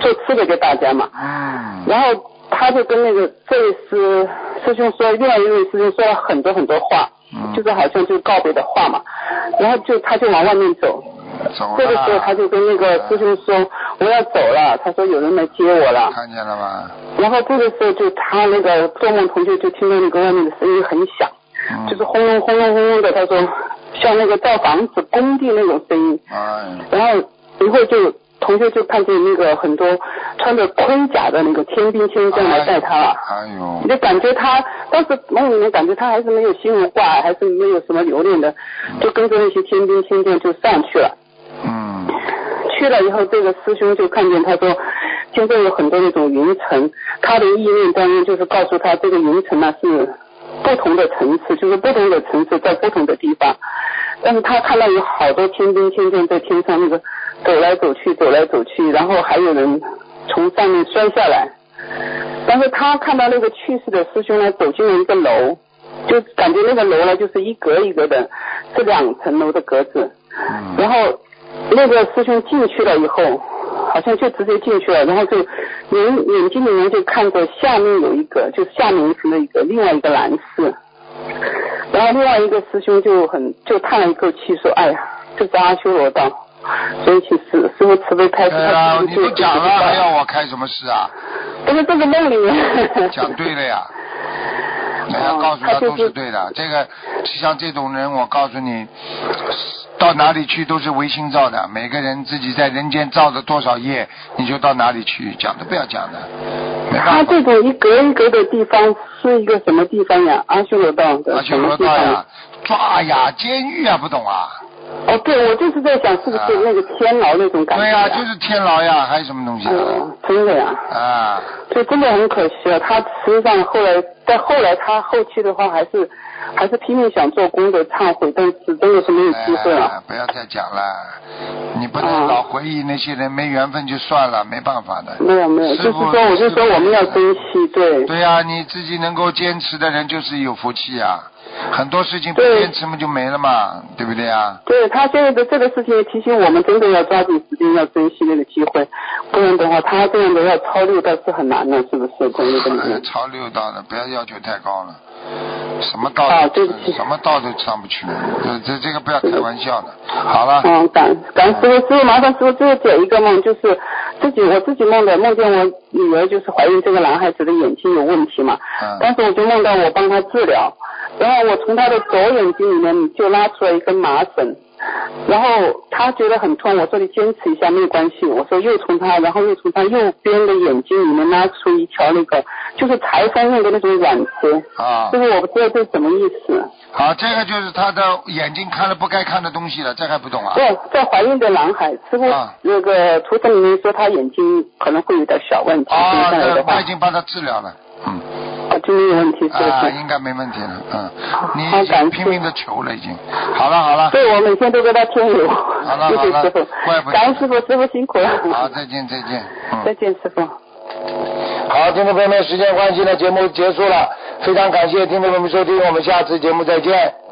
做吃的给大家嘛。”嗯，然后他就跟那个这位师师兄说，另外一位师兄说了很多很多话，嗯就是好像就告别的话嘛。然后就他就往外面走，走了。这个时候他就跟那个师兄说我要走了，他说有人来接我了。看见了吗？然后这个时候就他那个做梦同学就听到那个外面的声音很响，嗯就是轰隆轰隆轰隆的，他说像那个造房子工地那种声音。哎，然后一会儿就同学就看见那个很多穿着盔甲的那个天兵天将来带他了。哎呦你，就感觉他当时梦里面感觉他还是没有心无挂碍，还是没有什么留恋的，就跟着那些天兵天将就上去了。嗯，去了以后，这个师兄就看见他说，现在有很多那种云层，他的意念当中就是告诉他，这个云层呢是不同的层次，就是不同的层次在不同的地方。但是他看到有好多天兵天将在天上那个走来走去，走来走去，然后还有人从上面摔下来。但是他看到那个去世的师兄呢，走进了一个楼，就感觉那个楼呢就是一格一格的，是两层楼的格子。嗯然后那个师兄进去了以后，好像就直接进去了，然后就眼眼睛里面就看着下面有一个，就是下面一层的一个另外一个男士。然后另外一个师兄就很就叹了一口气说：“哎呀，这是阿修罗道。”所以其实师傅慈悲开示，对了，你都讲了，还要我开什么事啊？不是这个梦里面讲对了呀，你要告诉他都是对的。这个像这种人，我告诉你，到哪里去都是唯心造的。每个人自己在人间造的多少业，你就到哪里去。讲都不要讲的，没他。这种一格一格的地方是一个什么地方呀？阿修罗道的而且罗道呀？，抓呀，监狱啊，不懂啊？哦，对，我就是在想是不是那个天牢那种感觉、对呀、就是天牢呀，还有什么东西真的呀，啊，就，真的很可惜啊。他实际上后来，在后来他后期的话，还是还是拼命想做功德忏悔，但是真的是没有机会了。哎不要再讲了，你不能老回忆那些人没缘分就算了，没办法的。没有没有，就是说，我就说我们要珍惜，对。对呀、你自己能够坚持的人就是有福气呀、很多事情不坚持嘛就没了嘛，对不对啊、对他现在的这个事情也提醒我们，真的要抓紧时间，要珍惜那个机会，不然的话，他这样的要超六道是很难的，是不是？在那个里哎面。超六道的，不要要求太高了，什么道啊都、对不起。什么道都上不去，这这这个不要开玩笑的。好了，嗯，感感恩师傅，师傅麻烦师傅最后解一个梦，就是自己我自己梦的，梦见我女儿就是怀孕这个男孩子的眼睛有问题嘛，嗯。当时我就梦到我帮他治疗，然后我从他的左眼睛里面就拉出来一根麻绳，然后他觉得很痛，我说你坚持一下没有关系，我说又从他，然后又从他右边的眼睛里面拉出一条那个就是裁缝用的那种软丝，啊就是我不知道这是什么意思。好，这个就是他的眼睛看了不该看的东西了，这还不懂啊？对，在怀孕的男孩，师傅啊那个图腾里面说他眼睛可能会有点小问题，他已，经帮他治疗了，嗯，啊就没有问题，啊，应该没问题了，嗯，你已拼命的求了，已经。好了好了，对，我每天都给他添油，了谢谢好了师傅怪不，得感恩师傅，师傅辛苦了。好，再见再见，再嗯。见师傅。好，听众朋友们，时间关系呢，节目结束了，非常感谢听众朋友们收听，我们下次节目再见。